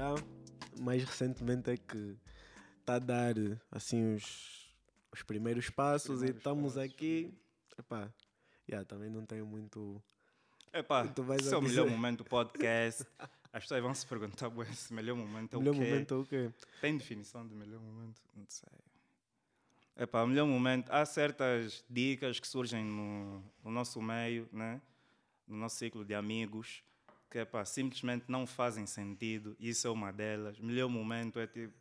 Yeah, mais recentemente é que está a dar assim os, os primeiros passos primeiros e estamos passos. aqui. Epá, yeah, também não tenho muito. Epá, esse é o melhor momento do podcast. As pessoas vão se perguntar, "Bué, esse melhor momento é o melhor quê? momento é o quê? Tem definição de melhor momento? Não sei. Epá, o melhor momento. Há certas dicas que surgem no, no nosso meio, né? no nosso ciclo de amigos, que epá, simplesmente não fazem sentido. Isso é uma delas. O melhor momento é tipo.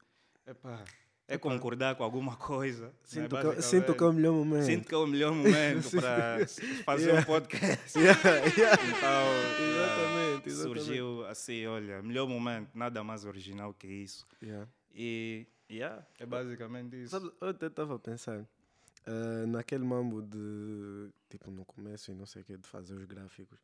Epá, é concordar com alguma coisa. né, Sinto, que, basicamente. sinto que é o melhor momento. Sinto que é o melhor momento para fazer Yeah. um podcast. Yeah, yeah. Então, Exatamente, surgiu assim, olha, melhor momento, nada mais original que isso. E, yeah, é basicamente isso. Sabe, eu até estava a pensar ah, naquele mambo de tipo no começo e não sei o que, de fazer os gráficos.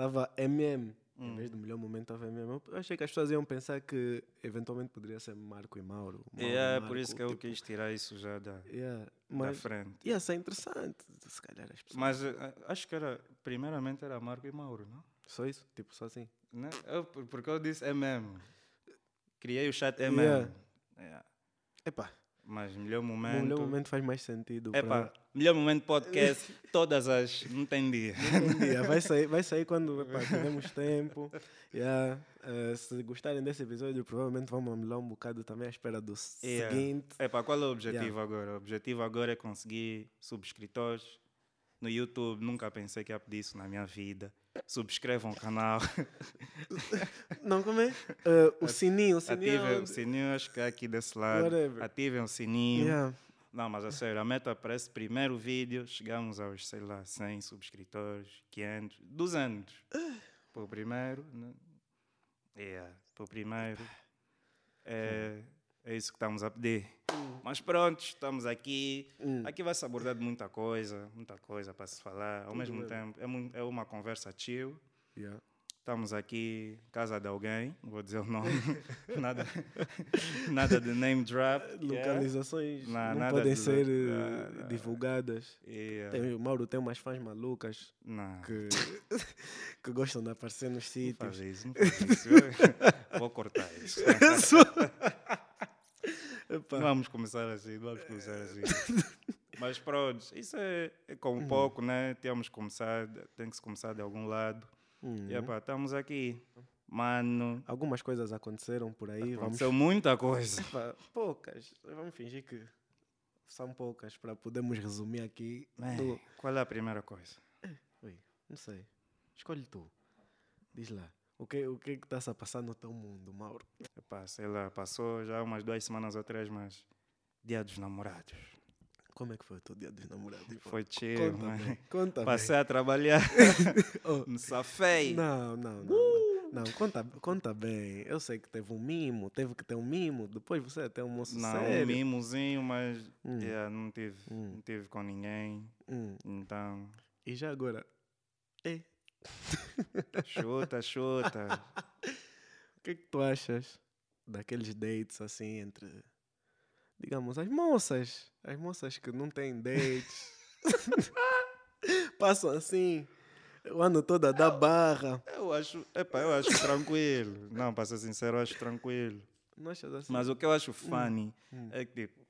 Estava MM, em Hum. vez do melhor momento estava MM. Eu achei que as pessoas iam pensar que eventualmente poderia ser Marco e Mauro. Mauro é e por isso Marco, que eu tipo, quis tirar isso já da, Yeah, da mas frente. ia ser interessante, se calhar as pessoas. Mas eh, acho que era, primeiramente era Marco e Mauro, não? Só isso? Tipo, só assim. Né? Eu, por- porque eu disse MM. Criei o chat MM. Yeah. Yeah. Epá, Mas melhor o momento. melhor momento faz mais sentido. Epá, pra- melhor momento podcast, todas as. Não tem dia. Dia, vai sair, vai sair quando epá, tivermos tempo. Yeah. eh, se gostarem desse episódio, provavelmente vamos amelar um bocado também à espera do Yeah. seguinte. Epá, qual é o objetivo agora? O objetivo agora é conseguir subscritores no YouTube. Nunca pensei que ia pedir isso na minha vida. Subscrevam o canal. Não, como é? Eh, o sininho, o sininho. Ativem o onde- sininho, acho que é aqui desse lado. Whatever. Ativem o sininho. Yeah. Não, mas a sério, a meta para esse primeiro vídeo, chegamos aos, sei lá, 100 subscritores, 500, 200. Para o primeiro, né? Yeah, para o primeiro. É, é isso que estamos a pedir. Mas pronto, estamos aqui. Hum. Aqui vai se abordar de muita coisa, muita coisa para se falar. Ao mesmo mesmo. tempo, é, é uma conversa chill. Yeah. Estamos aqui, casa de alguém, não vou dizer o nome, nada, nada de name drop. yeah. Localizações Não, não nada podem de- ser eh, Ah, ah. divulgadas. Yeah. Tem, o Mauro tem umas fãs malucas Não, que, que gostam de aparecer nos não sítios. isso, não faz isso. Vou cortar isso. Vamos começar assim, vamos começar assim. Mas pronto, isso é, é com um pouco, né? Temos que começar, tem que se começar de algum lado. Uhum. E epá, estamos aqui. Mano, Algumas coisas aconteceram por aí. Vamos aconteceu muita coisa. Pá, poucas. Vamos fingir que são poucas para podermos resumir aqui. Do- qual é a primeira coisa? Ui, não sei. Escolhe tu. Diz lá. O que o que está se a passar no teu mundo, Mauro? Epá, sei lá, passou já umas duas semanas ou três, mas dia dos namorados. Como é que foi o teu dia dos namorados? Foi chill, Conta bem. Conta Passei a trabalhar, Oh. me safei. bem. Não, não, não. Não, não conta, conta bem. Eu sei que teve um mimo, teve que ter um mimo. Depois você tem um moço Não, sério. um mimozinho, mas Hum. yeah, não, tive, Hum. não tive com ninguém. Hum, Então, E já agora? É, chuta, chuta. o que é que tu achas daqueles dates assim entre, digamos, as moças? As moças que não têm dates. Passam assim, o ano todo a dar barra. Eu acho, epá, eu acho tranquilo. Não, para ser sincero, eu acho tranquilo. Assim? Mas o que eu acho funny hum. é que, tipo,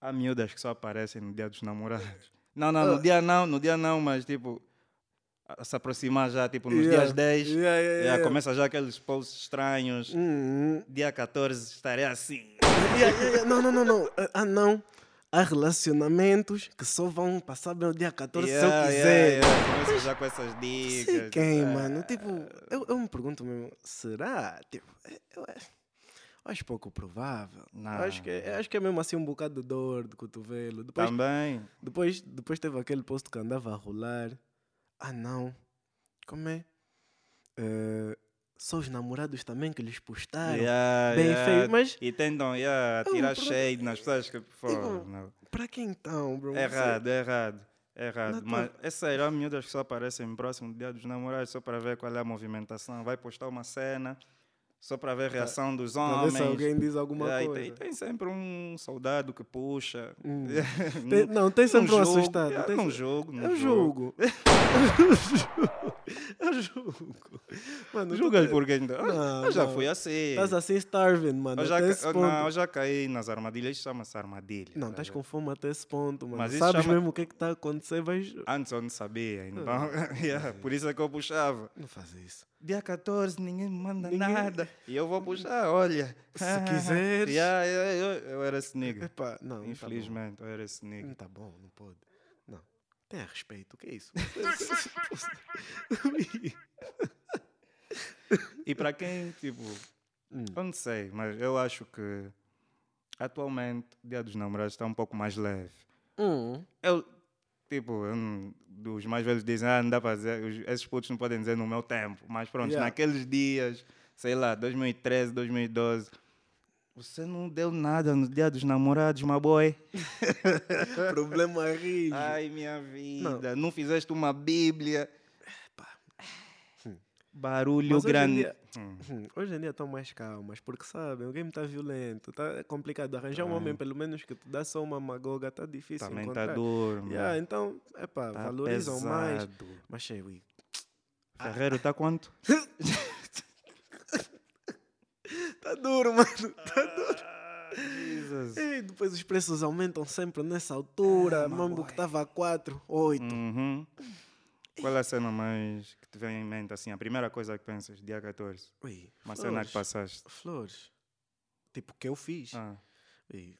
há miúdas que só aparecem no dia dos namorados. Não, não, no Ah. dia não, no dia não, mas, tipo, se aproximar já, tipo, nos Yeah. dias 10, Yeah, yeah, começa já aqueles posts estranhos. Hum, hum. Dia 14 estarei assim. Não, não, não, não. Ah, não. Há relacionamentos que só vão passar bem o dia 14 se eu quiser. Começa já com essas dicas. Sei quem, ah, mano? Tipo, eu, eu me pergunto mesmo, será? Tipo, eu, acho pouco provável. Não. Acho, que, acho que é mesmo assim um bocado de dor de cotovelo. Depois, Também. depois, depois teve aquele post que andava a rolar. Ah, não. Como é? Eh, só os namorados também que lhes postaram. Yeah, bem yeah. feio, mas- E tentam yeah, tirar shade nas pessoas que. Tipo, não. Pra quem então, bro? É errado, é errado. É errado. Não, Mas é sério, há miúdas que só aparecem próximo do dia dos namorados só para ver qual é a movimentação. Vai postar uma cena só para ver a reação dos Pra ver homens. se alguém diz alguma e coisa. tem, e tem sempre um soldado que puxa. Hum. Tem- não, tem sempre um jogo, assustado. yeah, tem num jogo, num Eu jogo. julgo. Eu julgo. Mano, Julgas tá- porque ainda. Eu- Não, eu já não. fui assim. Estás assim starving, mano. eu, já, ca- não, eu já caí nas armadilhas, chama-se armadilha. Não, tá estás com fome até esse ponto, mano. Mas Sabes chama- mesmo o que é que está a acontecer, vais. Antes eu não sabia, então. Ah. yeah, por isso é que eu puxava. Não faz isso. Dia 14, ninguém me manda Ninguém- nada. E eu vou puxar, olha. Se quiseres. Yeah, yeah, eu, eu era esse nigga. Epá, não. não tá. Infelizmente, eu era esse Não nigga. tá bom, não pode. Tenha respeito, o que é isso? E para quem, tipo, Hum. eu não sei, mas eu acho que atualmente o Dia dos Namorados está um pouco mais leve. Hum. Eu, tipo, eu não- dos mais velhos dizem, ah, não dá para dizer, os- esses putos não podem dizer no meu tempo. Mas pronto, Yeah. naqueles dias, sei lá, 2013, 2012, você não deu nada no Dia dos Namorados, my boy. Problema rijo. Ai, minha vida, não, fizeste uma Bíblia. Barulho Mas hoje em grande. dia- Hum. Hum, Hoje em dia estão mais calmas, porque sabem, o game está violento, está complicado. Arranjar um Ah. homem, pelo menos, que te dá só uma magoga, está difícil. Também encontrar. está duro, Yeah, então, epá, Tá valorizam mais. pesado. Mas, sei, ui, Ferreiro está quanto? tá duro, mano. Tá duro. Jesus. E depois os preços aumentam sempre nessa altura. Ah, my Mambo que estava a 4, 8. Uhum. Qual é a cena mais que te vem em mente, assim, a primeira coisa que pensas, dia 14? Ui, Uma cena flores. que passaste. Flores. Tipo, que eu fiz. Ah. Ui,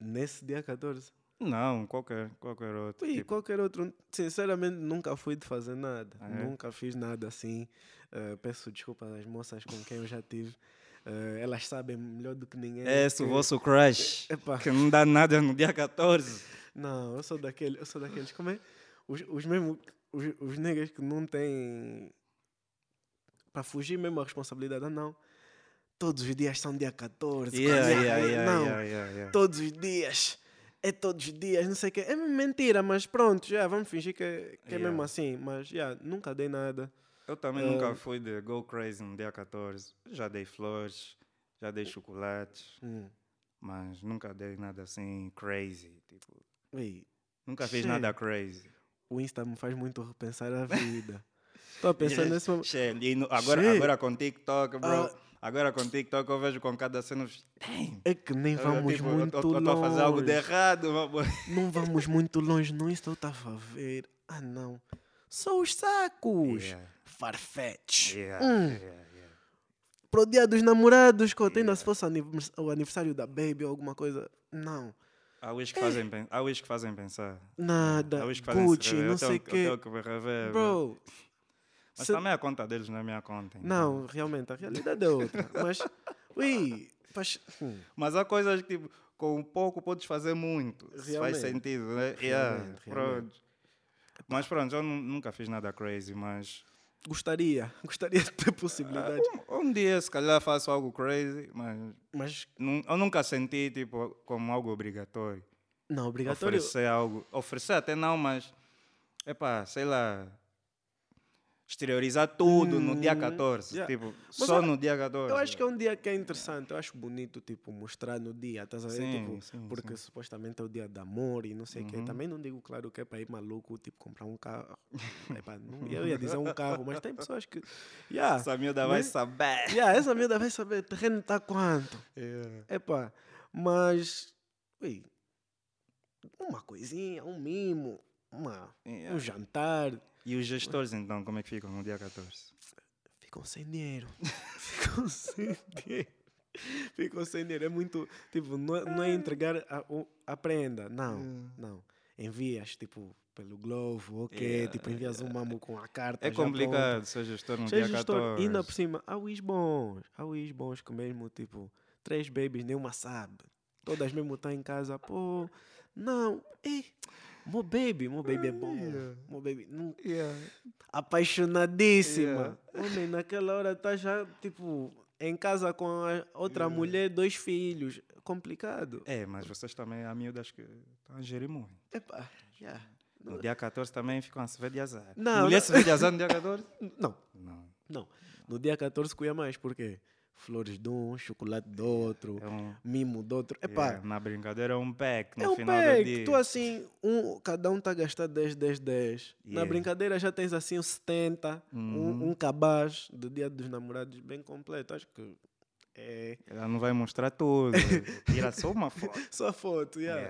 nesse dia 14. Não, qualquer, qualquer outro. Ui, tipo. qualquer outro. Sinceramente, nunca fui de fazer nada. Ah, é? Nunca fiz nada assim. Eh, peço desculpa às moças com quem eu já tive. Eh, elas sabem melhor do que ninguém. Esse que- o vosso crush, Epá, que não dá nada no dia 14. não, eu sou daquele, eu sou daqueles. Como é? Os, os mesmo. Os, os negros que não têm. Para fugir mesmo a responsabilidade. Ah, não. Todos os dias são dia 14. Yeah, é- yeah, yeah, não. yeah, todos os dias. É todos os dias, não sei o quê. É mentira, mas pronto, já vamos fingir que, que é mesmo assim. Mas já, nunca dei nada. Eu também Ah. nunca fui de go crazy no dia 14. Já dei flores, já dei chocolates, Hum. mas nunca dei nada assim crazy. Tipo, Ui, nunca fiz Che. nada crazy. o Insta me faz muito repensar a vida. Estou a pensar nesse momento. Agora, Che. agora com TikTok, bro. Ah. Agora com TikTok eu vejo com cada cena. É que nem Eu, vamos tipo, eu muito tô- eu tô a fazer algo de longe. errado. Não vamos muito longe no Insta, eu estava a ver. Ah, não. Só os sacos. Yeah, Farfetch. yeah, Hum. yeah, yeah. Pro dia dos namorados, Cota. Ainda se fosse o aniversário da Baby ou alguma coisa. Não. Há os que fazem, há que fazem pensar. Nada. Há que fazem Gucci, não sei o que rever, Bro. Mas se- também a conta deles não é minha conta. então. Não, realmente, a realidade é outra. Mas, ui, faz. hum, Mas há coisas que, tipo, com pouco podes fazer muito. Se Realmente. faz sentido, né? Yeah, Realmente, pronto. Mas pronto, eu nu- nunca fiz nada crazy, mas gostaria, gostaria de ter possibilidade. um, um dia se calhar faço algo crazy, mas Mas, eu nunca senti tipo como algo obrigatório. não, obrigatório. Oferecer algo, oferecer até não, mas epá, sei lá, exteriorizar tudo no dia Hum, 14, yeah. tipo, Mas só eu- no dia 14. Eu acho que é um dia que é interessante, eu acho bonito, tipo, mostrar no dia, estás a ver? Sim, Tipo, sim, porque supostamente é o dia de amor e não sei o quê. Uhum. Também não digo, claro, que é para ir maluco, tipo, comprar um carro. Epá, não, eu ia dizer um carro, mas tem pessoas que. Yeah, essa miúda vai saber. yeah, essa miúda vai saber, terreno está quanto? Yeah. Epá, mas. Ui, uma coisinha, um mimo, uma, Yeah. um jantar. E os gestores então, como é que ficam no dia 14? Ficam sem dinheiro. Ficam sem dinheiro. Ficam sem dinheiro. É muito. Tipo, não é, não é entregar a, a prenda. Não, Hum. não. Envias, tipo, pelo Globo, ok. Yeah, tipo, envias um mamo com a carta. É complicado ser gestor no dia gestor, 14. ainda por cima, há os bons. Há os bons que mesmo, tipo, três babies, nenhuma sabe. Todas mesmo estão em casa, pô. Não, ei, meu baby, meu baby é bom. Yeah. Meu baby, não, Yeah. apaixonadíssima. Homem, naquela hora tá já, tipo, em casa com a outra mulher, dois filhos. Complicado. É, mas vocês também há miúdas que estão a gerir muito. Epá, já. No dia 14 também ficam a se ver de azar. Não, Mulher não. se vê de azar no dia 14? Não, Não. não. No dia 14 cuia mais, por quê? Flores de um, chocolate do outro, É um, mimo do outro. Epá, yeah, na brincadeira é um pack no é um final do pack. dia. Tu assim, um, cada um tá a gastar 10, 10, 10. Na Yeah. brincadeira já tens assim uns 70, Uhum. um, um cabaz do dia dos namorados bem completo. Acho que é Ela não vai mostrar tudo. Tira só uma foto. só a foto, yeah.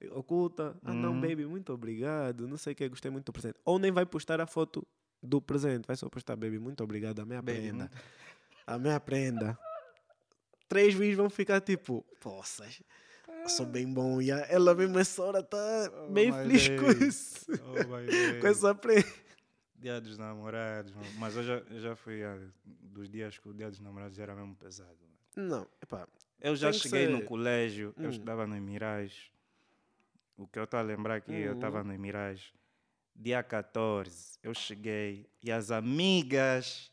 Yeah. Oculta. Ah não, Uhum. baby, muito obrigado. Não sei o que, gostei muito do presente. Ou nem vai postar a foto do presente. Vai só postar, baby, muito obrigado. A minha Baby, prenda. muito- A minha prenda. Três vídeos vão ficar tipo, poças, eu sou bem bom. E ela mesmo essa hora tá Oh, bem feliz com days. isso. Oh, com essa prenda. Dia dos namorados, mas eu já, eu já fui ah, dos dias que o dia dos namorados era mesmo pesado. Não, epá, Eu já cheguei no ser. colégio, eu Hum. estudava no Mirage. O que eu estou a lembrar aqui, eu estava no Mirage. Dia 14, eu cheguei e as amigas,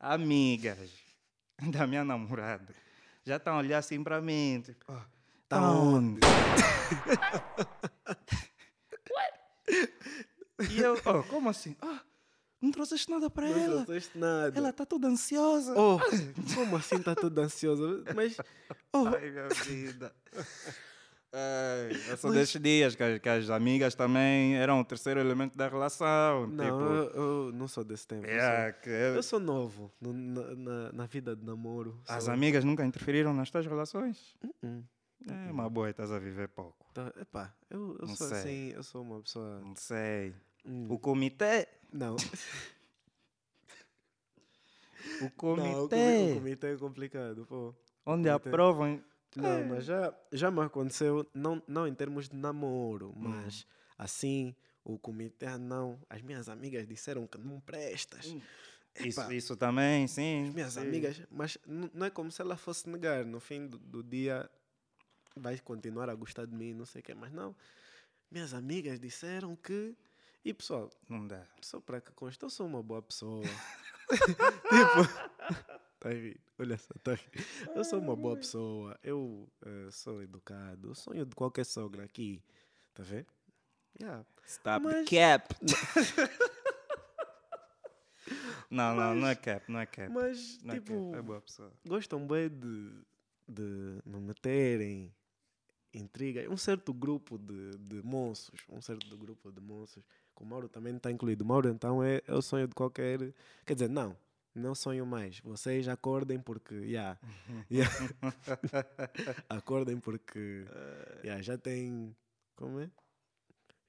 amigas da minha namorada, já estão a olhar assim para mim. Tipo, "Ah, Tá tá onde? e eu, oh, como assim? Ah, não trouxeste nada para não ela? trouxeste nada. Ela está toda ansiosa. Oh, como assim tá toda ansiosa? Mas, oh, Ai, minha vida. Ai, eu sou Mas- desses dias que, as- que as amigas também eram o terceiro elemento da relação. não, tipo, eu, eu não sou desse tempo. eu yeah, que sou- eu- Eu sou novo no- na, na, vida de namoro. as sou- amigas nunca interferiram nas tuas relações? Hum, É uma boa, estás a viver pouco. tá, epá, eu, eu Não sou sei. assim, eu sou uma pessoa. Não sei. hum, O comitê. Não, O não, o comitê. comi- o comitê é complicado, pô. onde comitê. aprovam. Não, mas já, já me aconteceu, não, não em termos de namoro, mas assim, o comitê, ah, não, as minhas amigas disseram que não prestas. Isso, Epá. isso também, sim. As minhas sim. amigas, mas não é como se ela fosse negar. No fim do, do dia, vai continuar a gostar de mim, não sei o quê, mas não. Minhas amigas disseram que. E pessoal, Não dá. só para que conste, eu sou uma boa pessoa. tipo. Tá aí, olha só, tá aí. Eu sou uma boa pessoa, eu eh, sou educado, o sonho de qualquer sogra aqui, tá vendo? Yeah. Stop Mas- the cap. não, não, não é cap, não é cap. Mas, Não é tipo, cap, é boa pessoa. gostam bem de, de me meterem intriga. Um certo grupo de, de monstros, um certo grupo de monstros, que o Mauro também está incluído. O Mauro, então, é, é o sonho de qualquer... Quer dizer, não, não sonho mais. Vocês acordem porque, yeah, yeah. acordem porque, yeah, já tem, como é?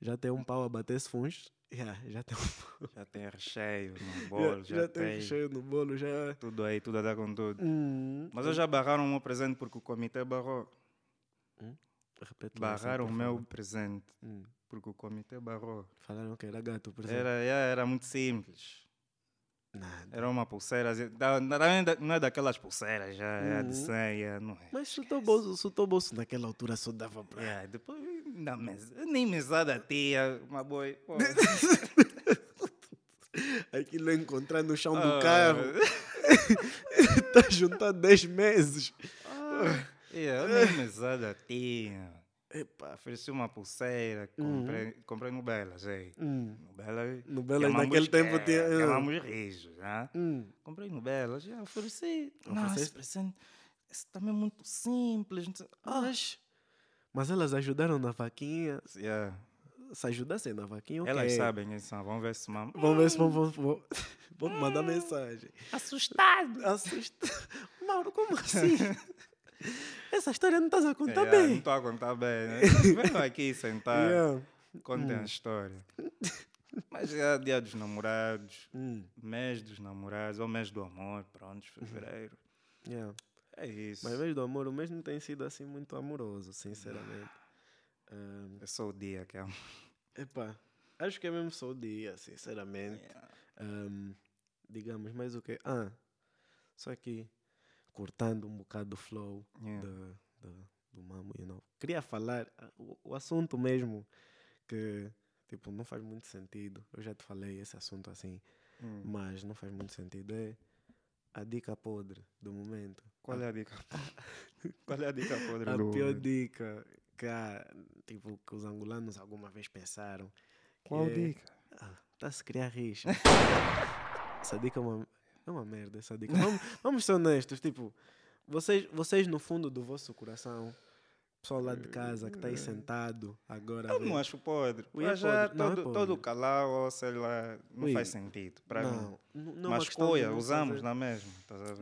Já tem um pau a bater-se fundos. Yeah, já tem um Já tem recheio no já, bolo, já, já tem tem recheio no bolo, já... tudo aí, tudo a dar com tudo. Hum, Mas eu já barraram o meu presente porque o comitê barrou. Repete lá essa, Barraram o meu presente Hum. porque o comitê barrou. Falaram que era gato, por exemplo. Era, era, era muito simples. Nada. Era uma pulseira. da- Não é daquelas pulseiras, já é de Uhum. 100, é, não é. Mas teu bolso, teu bolso naquela altura só dava para. Yeah, depois, na mesa, nem mesada tia, uma pô. Aquilo encontrar no chão do Ah. carro. Junto há 10 meses. Ah, yeah, nem mesada tinha. Epá. Ofereci uma pulseira, comprei, comprei no Belas, aí. Hum. No Belas. No Belas chamamos- naquele tempo é, tinha- ah. Chamamos rijos, né? Hum. Comprei no Belas, já ofereci. Não, esse presente, esse também é muito simples. Ah, Mas, mas elas ajudaram na vaquinha. yeah. Se ajudassem na vaquinha, ok. Elas sabem quem são, vamos ver se mam... Vamos ver se vão, vão, vão, mandar mensagem. Assustado! Assusta. Mauro, como assim? Essa história não estás a contar Yeah, Não bem. estou a contar bem, né? Venham aqui sentar, Yeah. contem a história. Mas é dia dos namorados, Hum. mês dos namorados, ou mês do amor, pronto, fevereiro. Yeah. É isso. Mas mês do amor, o mês não tem sido assim muito amoroso, sinceramente. Ahm, É só o dia que é. epá, acho que é mesmo só o dia, sinceramente. Ahm, digamos, mais o quê? Ah, só que cortando um bocado do flow Yeah. do, mamo, you know. Queria falar ah, o, o assunto mesmo que, tipo, não faz muito sentido. Eu já te falei esse assunto assim, Hum. mas não faz muito sentido. É a dica podre do momento. Qual é a dica? Qual é a dica podre A do pior dica que, há, tipo, que os angolanos alguma vez pensaram. Qual é- dica? Ah, tá a se criar rixa. Essa dica é uma, É uma merda essa dica. Vamos, vamos ser honestos, tipo, vocês, vocês no fundo do vosso coração, pessoal lá de casa que está aí sentado agora. Eu não acho podre. É Mas já podre. Não, é todo, podre. todo calau, ou sei lá, não Ui, faz sentido para mim. Não, não é uma Mas coia, não usamos fazer- na mesma.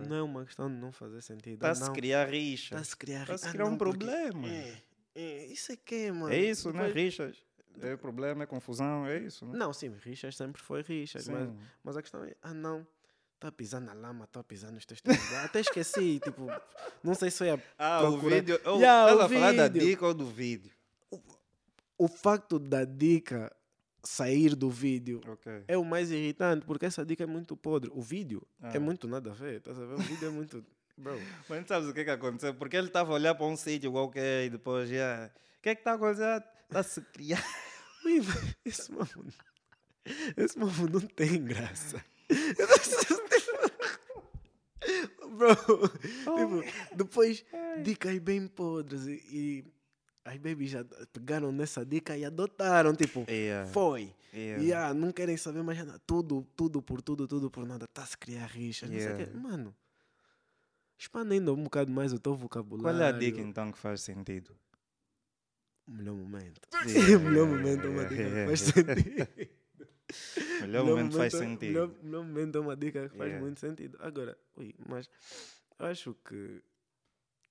Não é uma questão de não fazer sentido. ah, Está-se não. criar rixa. Está-se a criar, ah, criar um não, porque- problema. É, é, isso é que é, mano. É isso, né? Depois- Rixas. É problema, é confusão, é isso. Né? Não, sim, Richard sempre foi Richard, mas, mas a questão é, ah não, está a pisar na lama, está a pisar nos teus. Até esqueci, tipo, não sei se foi a, Ah, o vídeo. Oh, Yeah, estás o a falar da dica ou do vídeo? o facto da dica sair do vídeo Ok. é o mais irritante, porque essa dica é muito podre. O vídeo Ah. é muito nada a ver, estás a ver? O vídeo é muito. Bro, Mas não sabes o que, que aconteceu? Porque ele estava a olhar para um sítio qualquer e depois já. O que é que está a acontecer? Está a se criar. esse mambo, esse mambo não tem graça. Bro, tipo, depois dicas bem podres e, e as babies já pegaram nessa dica e adotaram, tipo, Yeah. foi. Yeah. E ah, não querem saber mais nada. Tudo, tudo por tudo, tudo por nada. Está-se a criar rixa. não sei o quê. Yeah. Mano, expanda ainda um bocado mais o teu vocabulário. Qual é a dica então que faz sentido? O melhor momento. Yeah, o melhor yeah, momento é uma yeah, dica que yeah. faz sentido. O melhor momento faz é- sentido. Melhor, melhor momento é uma dica que faz Yeah. muito sentido. Agora, ui, mas acho que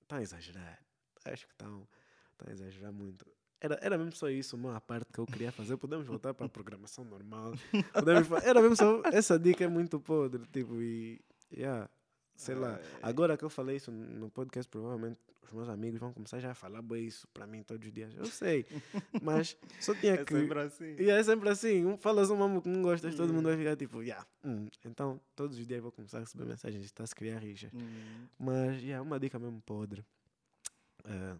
estão a exagerar. Acho que estão estão a exagerar muito. Era, era mesmo só isso, uma parte que eu queria fazer. Podemos voltar para a programação normal. Podemos, era mesmo só. Essa dica é muito podre. Tipo, e. Yeah, sei lá. Agora que eu falei isso no podcast, provavelmente os meus amigos vão começar já a falar bem isso para mim todos os dias. Eu sei. Mas só tinha É que. sempre assim. E é sempre assim, um, falas um mambo que não gostas, todo mundo vai ficar tipo, yeah, hum. então todos os dias eu vou começar a receber mensagens, está-se a criar rixa. Hum. Mas, yeah, uma dica mesmo podre. É,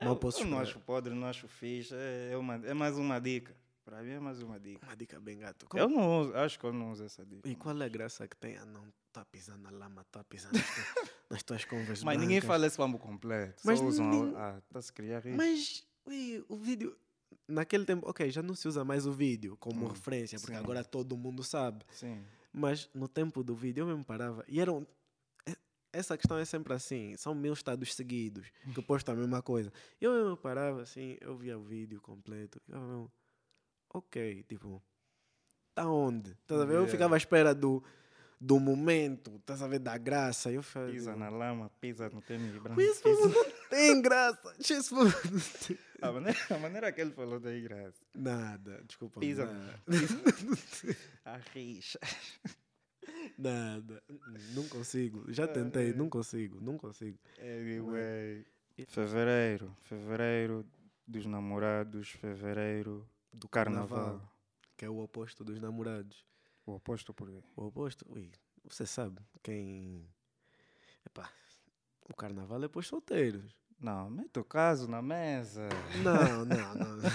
Eu, mal posso eu não esperar. acho podre, não acho fixe. É, é, uma, é mais uma dica. Para mim é mais uma dica. Uma dica bem gato. Como- Eu não uso, acho que eu não uso essa dica. E qual é a graça que tem? Ah, não, está pisando na lama, está pisando nas, tuas- nas tuas conversas. Mas ninguém brancas. fala esse mambo completo. Mas Só usam nin- a. Ah, está-se a criar rixa. Mas, ui, o vídeo. Naquele tempo, ok, já não se usa mais o vídeo como Hum, referência, porque sim. agora todo mundo sabe. Sim. Mas no tempo do vídeo eu mesmo parava. E eram. é- Essa questão é sempre assim. São mil estados seguidos que postam a mesma coisa. Eu mesmo parava assim, eu via o vídeo completo. Eu mesmo, ok, tipo, tá onde? A ver? Eu Yeah. ficava à espera do, do momento, estás a ver? Da graça. Eu fazia. Pisa na lama, pisa no tênis branco. Isso pisa- não tem graça. Isso não tem A maneira, a maneira que ele falou da graça. Nada, desculpa. Pisa. Nada. Nada. Não consigo. Já tentei, não consigo, não consigo. Anyway. Fevereiro. Fevereiro dos namorados. Fevereiro do carnaval. Que é o oposto dos namorados. O oposto por quê? O oposto, ui, você sabe, quem. Epá, o carnaval é para os solteiros. Não, mete o caso na mesa. Não, não, não, não,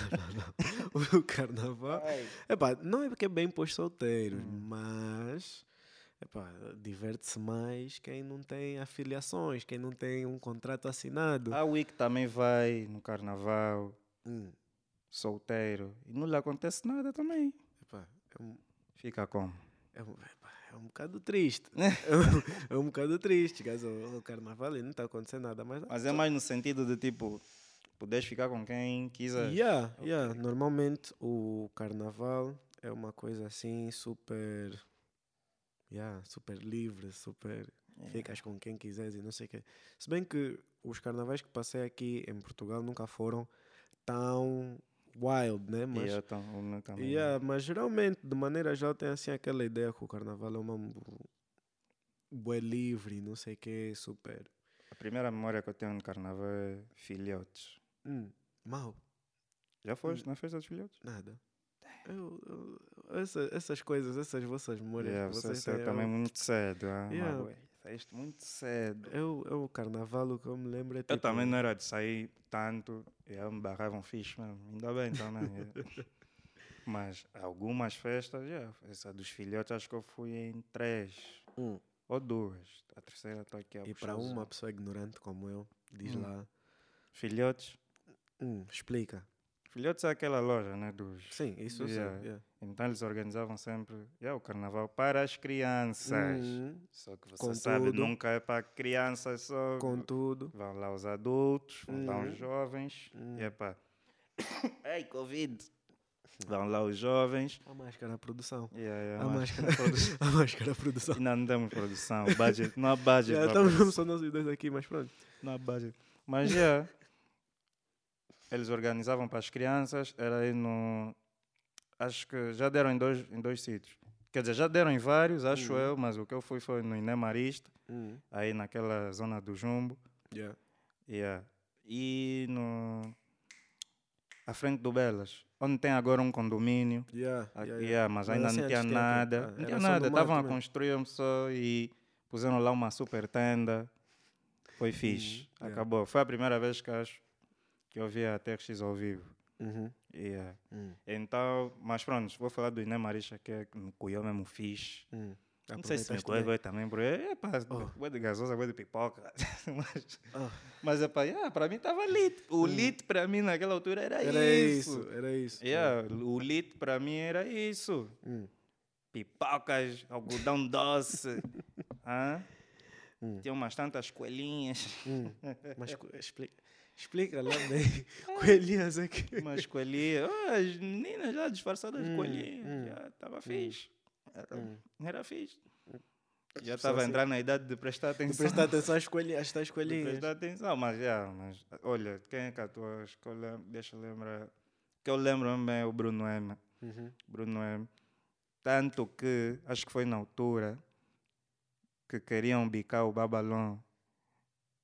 não. O carnaval. Epá, não é porque é bem para os solteiros, mas. Epá, diverte-se mais quem não tem afiliações, quem não tem um contrato assinado. A Wick também vai no carnaval, Hum, solteiro. E não lhe acontece nada também. epá, é um, Fica como? é um, epá, é um bocado triste. é, um, é um bocado triste, guys. O, carnaval e não está acontecendo nada, mas. Mas é mais no sentido de tipo, poderes ficar com quem quiser. Yeah, yeah. Normalmente o carnaval é uma coisa assim super. Yeah, super livre, super. Ficas com quem quiseres e não sei o quê. Se bem que os carnavais que passei aqui em Portugal nunca foram tão wild, né? Mas, tam- também. yeah, mas geralmente, de maneira geral, tem assim aquela ideia que o carnaval é uma. Bué livre, não sei o quê, super. A primeira memória que eu tenho no carnaval é filhotes. Hum, mal. Já foste na festa dos filhotes? Nada. Eu, eu- essa- essas coisas, essas vossas memórias Yeah, que você saiu também muito cedo. Ah, Yeah. Saíste muito cedo. eu, eu, o carnaval, o que eu me lembro é tipo... Eu também não era de sair tanto. Eu me barravam fixe mesmo. Ainda bem também. yeah. Mas algumas festas, já. Essa dos filhotes, acho que eu fui em três Hum, ou duas. A terceira está aqui a E para uma pessoa ignorante como eu, diz Hum. lá... Filhotes. Hum, explica. Filhotes é aquela loja, né? Dos. Sim, isso Yeah. sei. yeah. Então eles organizavam sempre yeah, o carnaval para as crianças. Uhum. Só que você Com sabe, nunca é para crianças só. Com tudo. Vão lá os adultos, vão lá Uhum. os jovens. E é pá. Ei, Covid! Vão lá os jovens. A máscara, a produção. Yeah, yeah, A mas- máscara, a máscara, a produção. Ainda não temos produção. Budget, não há budget. Estamos produção. só nós dois aqui, mas pronto. Não há budget. Mas já. eles organizavam para as crianças. Era aí no. Acho que já deram em dois, em dois sítios. Quer dizer, já deram em vários, acho Uhum. eu, mas o que eu fui foi no Inemarista, Uhum. aí naquela zona do Jumbo. Yeah. Yeah. E no. À frente do Belas, onde tem agora um condomínio. Yeah, Ah, yeah, yeah, mas Mas ainda assim não tinha antes tinha nada. tempo. Ah, não tinha nada. Estavam a mesmo. construir só e puseram lá uma super tenda. Foi fixe. yeah. Acabou. Foi a primeira vez que acho que eu vi a TX ao vivo. Uhum. Yeah. Hum, Então, mas pronto, vou falar do Iné Marisha, que é me cuiou mesmo fixe. hum. Não sei se me cuiou também, porque é pá, Oh. de gasosa, bué de pipoca. mas, Ah, mas é pá, yeah, para mim estava lit. O lit para mim naquela altura era, era isso. isso, era isso. Yeah, o lit para mim era isso. Hum. Pipocas, algodão doce. Hum. Tinha umas tantas coelhinhas. Hum. Mas explica, explica lá bem. Coelhinhas aqui. Umas coelhinhas. Oh, as meninas lá disfarçadas de Hum, coelhinhas. hum, Já estava fixe. Era, hum. era fixe. Já estava a assim. entrar na idade de prestar De atenção. prestar atenção às coelhinhas, às tais de coelhinhas. prestar atenção, mas, já, mas olha, quem é que atua? Acho que eu lembro, deixa eu lembrar. Que eu lembro mesmo é o Bruno M. Uhum. Bruno M. Tanto que, acho que foi na altura, que queriam bicar o Babalão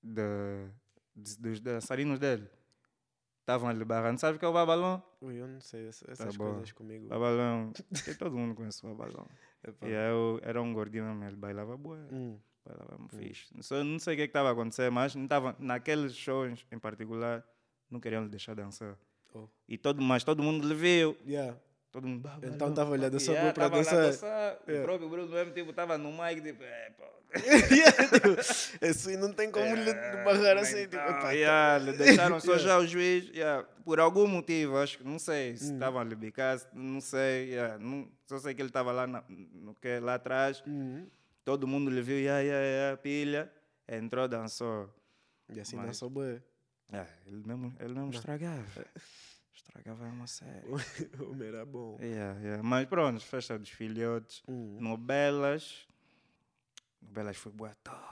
de, de- dos dançarinos dele. Estavam ali barrando. Sabe o que é o Babalão? Ui, eu não sei, essa- essas bom. coisas comigo. Babalão. todo mundo conhece o Babalão. E eu, era um gordinho mesmo, ele bailava boa. Hum. Bailava muito fixe. Só não sei o que estava a acontecer, mas não tava, naqueles shows em particular, não queriam lhe deixar dançar. Oh. E todo, mas todo mundo lhe viu. Yeah. Todo mundo. Então estava olhando só Yeah, para tava lá a dançar. dançar. O Yeah. próprio Bruno mesmo tipo, estava no mic, tipo, é, pô. Yeah, tipo, aí não tem como lhe É, barrar assim. então, Tipo, epá, yeah, lhe deixaram só Yeah. já o juiz, yeah, por algum motivo, acho que não sei Hum. se estavam a lhe bicar, se- não sei, yeah, não, só sei que ele estava lá, na- no que, lá atrás, Uhum. todo mundo lhe viu, yeah, yeah, yeah, pilha, entrou, dançou. E assim Mas- sou bem. Ele mesmo, ele mesmo estragava. Estragava uma série. O homem era bom. Yeah, yeah. Mas pronto, festa dos filhotes. Hum. No Belas. No Belas foi boa tarde.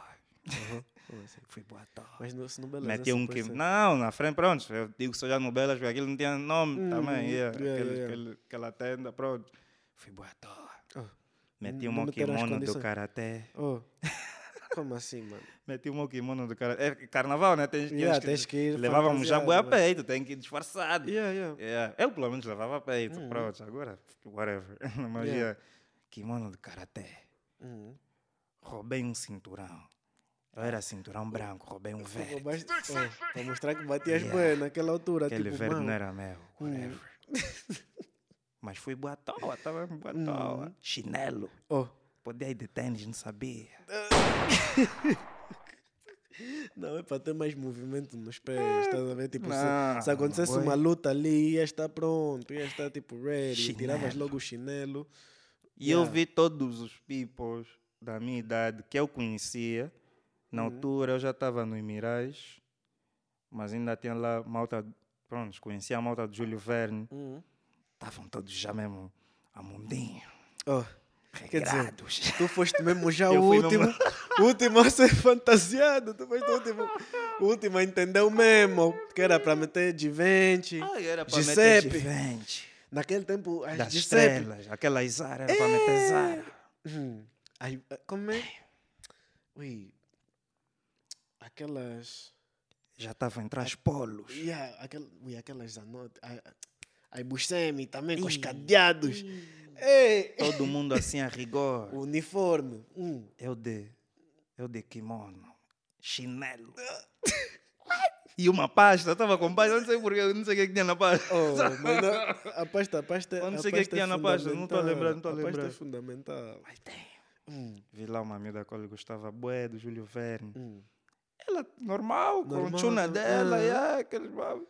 Uhum. Assim? Foi boa tarde. Mas no, se não beleza. Meti um que. Não, na frente, pronto. Eu digo só já no Belas, porque aquilo não tinha nome Hum, também. Yeah. yeah, aquele, yeah. Aquele, aquela tenda, pronto. Foi boa tarde. Oh. Meti Não um kimono do karaté. Oh. Como assim, mano? Meti o meu kimono do karaté. É carnaval, né? Tens, Yeah, tens tens que ir Levávamos já boa a peito, tem que ir disfarçado. Yeah, yeah. Yeah. Eu pelo menos levava a peito, Uhum. pronto, agora, whatever. Mas Yeah. kimono de karaté. Uhum. Roubei um cinturão. Eu era cinturão branco, roubei um verde. Roubaste- oh, Para mostrar que batias Yeah. bem naquela altura. Aquele tipo, verde mano. não era meu, whatever. Mas fui boa toa, estava boa toa. Uhum. Chinelo. Oh. Podia ir de tênis, não sabia. Não, é para ter mais movimento nos pés, estás a ver? Tipo, se- Não, se, acontecesse boy. uma luta ali, ia estar pronto, ia estar tipo ready, Chinelo. tiravas logo o chinelo. E eu Yeah. vi todos os peoples da minha idade que eu conhecia. Na Uhum. altura eu já estava no Imirais, mas ainda tinha lá malta, pronto, conhecia a malta de Júlio Verne. Uhum. Estavam todos já mesmo a mundinho, Oh, quer dizer, tu foste mesmo já o último, mesmo- último a ser fantasiado, tu foste o último, o último a entender o mesmo, que era para meter Givenchy. Ai, era para meter Givenchy, Naquele tempo, as das Giuseppe. estrelas, aquela Zara era para meter Zara. Hum. Ai, eh, como é? Ui. Aquelas. Já estava entre as polos. Yeah, aquel, ui, aquelas Zanotti. Ai, ai, Buscemi também com os Ih, cadeados. Ei! Todo mundo assim a rigor. Uniforme. Hum. Eu de, eu de kimono, chinelo. E uma pasta, estava com pasta, não sei porque, eu não sei o que, é que tinha na pasta. Oh, mas não, a pasta, a pasta, Eu não a sei o que é tinha na pasta, não estou a lembrar, não estou a A pasta lembrar. é fundamental. Mas tem. Hum, Vi lá uma amiga que eu gostava bué do Júlio Verne. hum. Ela, normal, com Normal, a chuna dela, ah. e ah, aqueles babos.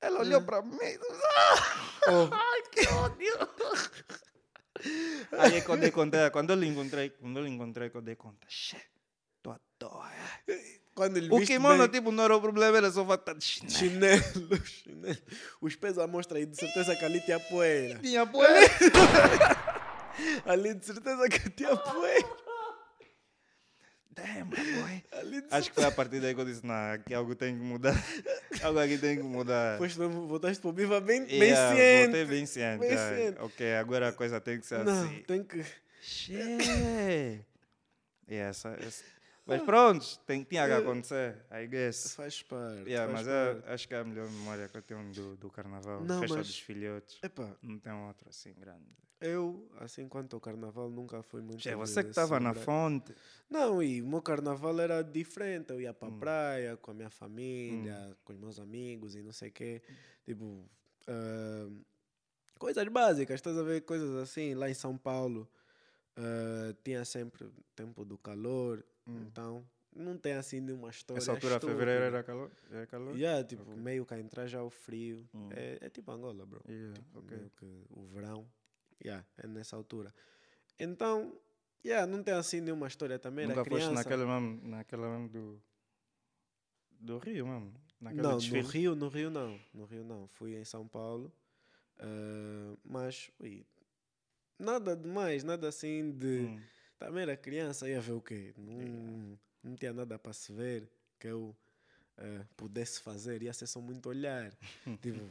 Ela olhou para mim. Oh, Ai, que ódio! Aí é quando eu encontrei, quando eu lhe encontrei, quando eu lhe encontrei, quando eu dei conta, xé, tô à toa. Quando ele O kimono, bem, tipo, não era o problema, era só falta de chinelo. chinelo, chinelo. Os pés à mostra aí, de certeza que ali tinha poeira. Tinha poeira. Ali de certeza que tinha poeira. Damn, boy. Acho que foi a partir daí que eu disse, não, aqui algo tem que mudar. algo aqui tem que mudar. Depois tu voltaste para o Biva bem, bem Yeah, ciente. Voltei bem ciente. Bem ah, ciente. Ok, agora a coisa tem que ser Não, assim. tem que... Xê. Yeah, essa, essa- Mas pronto, tem, tinha que acontecer, I guess. Faz parte. Yeah, faz mas parte. acho que é a melhor memória que eu tenho do, do carnaval. Não, Festa mas- dos filhotes. Epá, Não tem outro assim grande. Eu, assim quanto ao carnaval, nunca fui muito. De você que estava na fonte. Não, e o meu carnaval era diferente. Eu ia para a Hum. praia com a minha família, com os meus amigos e não sei o quê. Tipo, ah, coisas básicas, estás a ver? Coisas assim. Lá em São Paulo ah, tinha sempre tempo do calor, então não tem assim nenhuma história. Hum. Essa altura, estúpida. fevereiro, era calor? Era calor? Yeah, tipo, Ok. meio que entrar já o frio. Hum. É, é tipo Angola, bro. Yeah, Tipo, ok. meio que o verão. Yeah, é nessa altura. Então, yeah, não tem assim nenhuma história também. Nunca era foste criança. naquela mesmo, naquela mesmo do, do Rio mesmo? Naquela Não, desfile? no Rio, no Rio não. No Rio não. Fui em São Paulo. ah, mas, ui, nada demais, nada assim de. Hum. Também era criança, ia ver o quê? Não, não tinha nada para se ver que eu ah, pudesse fazer, ia ser só muito olhar. tipo,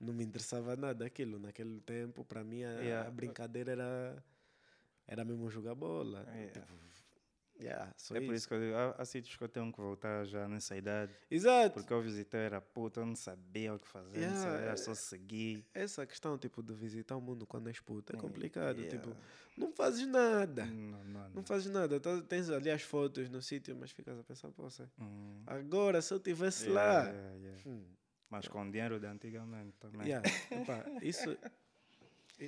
não me interessava nada aquilo. Naquele tempo, para mim, a, Yeah. a brincadeira era, era mesmo jogar bola. Yeah. Tipo, yeah, É por isso. isso que eu digo, há, há sítios que eu tenho que voltar já nessa idade. Exato. Porque eu visitei, era puta, eu não sabia o que fazer, não Yeah, sabia, era só seguir. Essa questão, tipo, de visitar o mundo quando és puto é complicado. Tipo, não fazes nada. Não, não, Não não. fazes nada. Tá- Tens ali as fotos no sítio, mas ficas a pensar, poxa, Hum. agora se eu estivesse lá. Hum, Mas com dinheiro de antigamente também. yeah, epá, isso.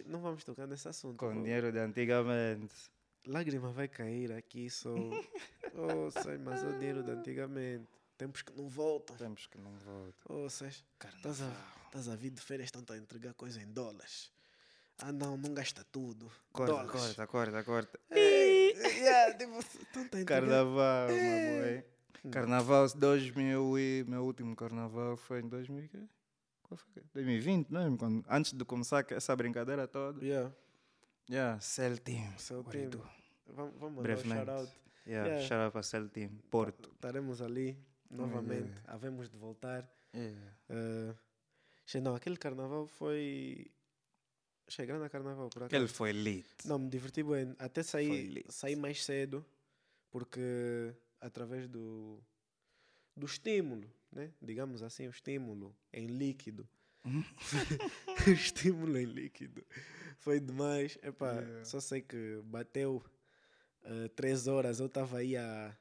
Não vamos tocar nesse assunto. Com dinheiro de antigamente. Lágrima vai cair aqui, só. oh, sei, mas o dinheiro de antigamente. Tempos que não voltam. Tempos que não voltam. Oh, sais, estás a, a vir de férias, estão a entregar coisa em dólares. Ah, não, não gasta tudo. Corta, dólares. corta, corta, corta. É, yeah, tipo. Carnaval, É. boy. Carnaval 2000 e... Meu último carnaval foi em 2000 e quê? Qual foi? 2020 mesmo, quando, antes de começar essa brincadeira toda. Yeah, Yeah, Cell Team. Cell Team. vamos, vamos mandar um Brevemente. shout-out. Yeah, Yeah. shout out para Cell Team. Porto. Estaremos ali novamente. yeah. Havemos de voltar. Yeah. Uh, não, aquele carnaval foi. Grande carnaval, por acaso. Aquele foi lit. Não, me diverti bem. Até saí, saí mais cedo, porque através do, do estímulo, né? digamos assim, o estímulo em líquido. o estímulo em líquido. Foi demais. Epá, Yeah. Só sei que bateu uh, três horas, eu estava aí a,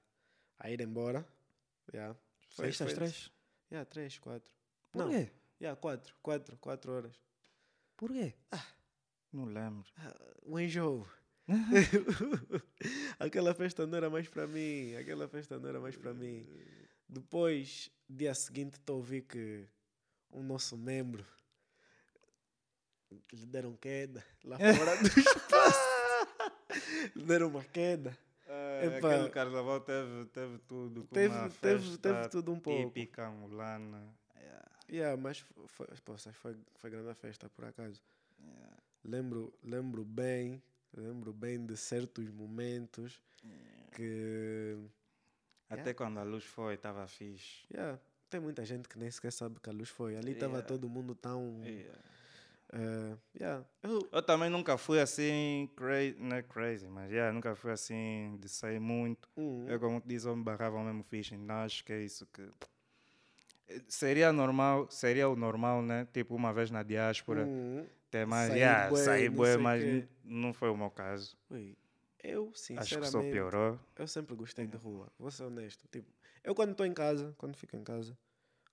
a ir embora. Yeah. Foi, Saíste às foi- três? Yeah, três, quatro. Por Não, quê? yeah, quatro, quatro, quatro horas. Por quê? Não lembro. Ah, o enjoo. aquela festa não era mais para mim. Aquela festa não era mais para mim. Depois, dia seguinte, estou a ouvir que um nosso membro lhe deram queda lá fora do espaço. lhe deram uma queda. Epá. aquele carnaval teve, teve tudo. Teve, uma teve, teve tudo um pouco. Típica angolana. Yeah, mas foi, poxa, foi, foi grande a festa, por acaso. Lembro, lembro bem, lembro bem de certos momentos que Até Yeah. quando a luz foi, estava fixe. yeah, tem muita gente que nem sequer sabe que a luz foi. Ali estava Yeah. todo mundo tão. Yeah. eh, yeah. Eu- Eu também nunca fui assim, crazy, não é crazy, mas yeah, nunca fui assim de sair muito. hum, Eu, como te diz, eu me barrava mesmo fixe. Então acho que é isso que. Seria normal, seria o normal, né? Tipo, uma vez na diáspora, hum, ter mais. sair yeah, bué, sair bué, mas quê. não foi o meu caso. ui, eu, Acho que só sinceramente, piorou. eu sempre gostei de rua. Vou ser honesto. Tipo, eu quando estou em casa, quando fico em casa,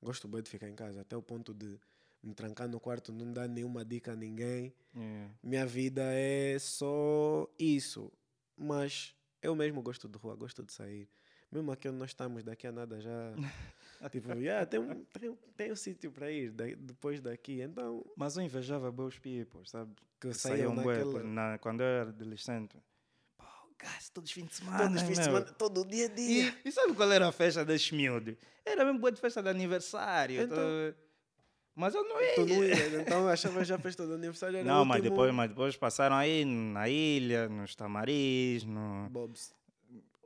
gosto bem de ficar em casa, até o ponto de me trancar no quarto, não dar nenhuma dica a ninguém. Yeah. minha vida é só isso. Mas eu mesmo gosto de rua, gosto de sair. Mesmo aqui onde nós estamos, daqui a nada já. tipo, yeah, tem, um, tem, tem um sítio para ir da- depois daqui. Então, Mas eu invejava bons people, sabe? que Que saíam naquela. na, quando eu era adolescente. Pô, gás, todos os fins de semana. Todos os fins de semana, todo dia a dia. E, e sabe qual era a festa desses miúdos? Era mesmo boa de festa de aniversário. Então- ver? Mas eu não ia. Tu não ia, então eu achava já a festa do aniversário era Não, mas depois, mas depois passaram aí na ilha, nos tamaris, no. Bobs.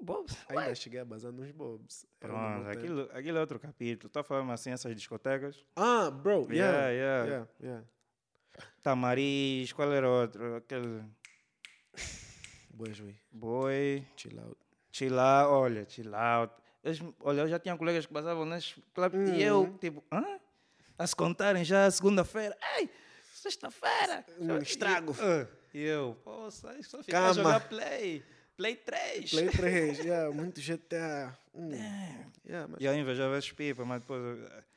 Bom, Ainda cheguei a bazar nos Bobs. Pronto, aquilo, aquilo é outro capítulo. Tá falando assim, essas discotecas. Ah, bro, yeah. Yeah, yeah. yeah, yeah. Tamaris, qual era outro? Aquele. Jui. Boi. Chill out. Chill out, olha, chill out. Eles- olha, eu já tinha colegas que passavam nesses clubes e eu, Uhum. tipo, hã? A se contarem já segunda-feira. Ei, sexta-feira. Um estrago. E, ah, e eu, pô, sai, só ficar jogar play. Play 3. Play 3, yeah, muito GTA. Hum. Yeah, mas E eu invejava esses pipas, mas depois,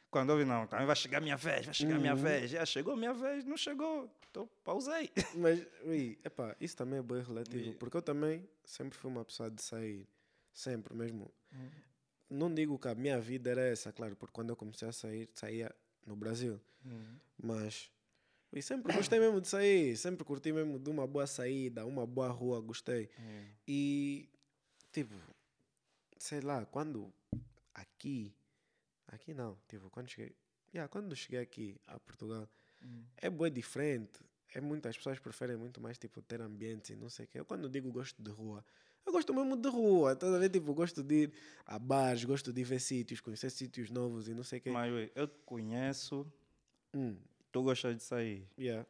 quando eu vi, não, também vai chegar a minha vez, vai chegar a minha Uhum. vez. Já chegou a minha vez, não chegou. Então, pausei. Mas, ui, epá, isso também é bem relativo. Ui. Porque eu também sempre fui uma pessoa de sair. Sempre mesmo. Uhum. Não digo que a minha vida era essa, claro, porque quando eu comecei a sair, saía no Brasil. Mas, ui, sempre gostei mesmo de sair. Sempre curti mesmo de uma boa saída, uma boa rua, gostei. E, tipo, sei lá, quando aqui, aqui não, tipo, quando cheguei, yeah, quando cheguei aqui a Portugal, é bem diferente. É muitas pessoas preferem muito mais, tipo, ter ambiente e não sei o quê. Eu quando digo gosto de rua, eu gosto mesmo de rua, tá a ver? Tipo, gosto de ir a bares, gosto de ver sítios, conhecer sítios novos e não sei o quê. Mas eu te conheço, Hum, tu gostas de sair. yeah,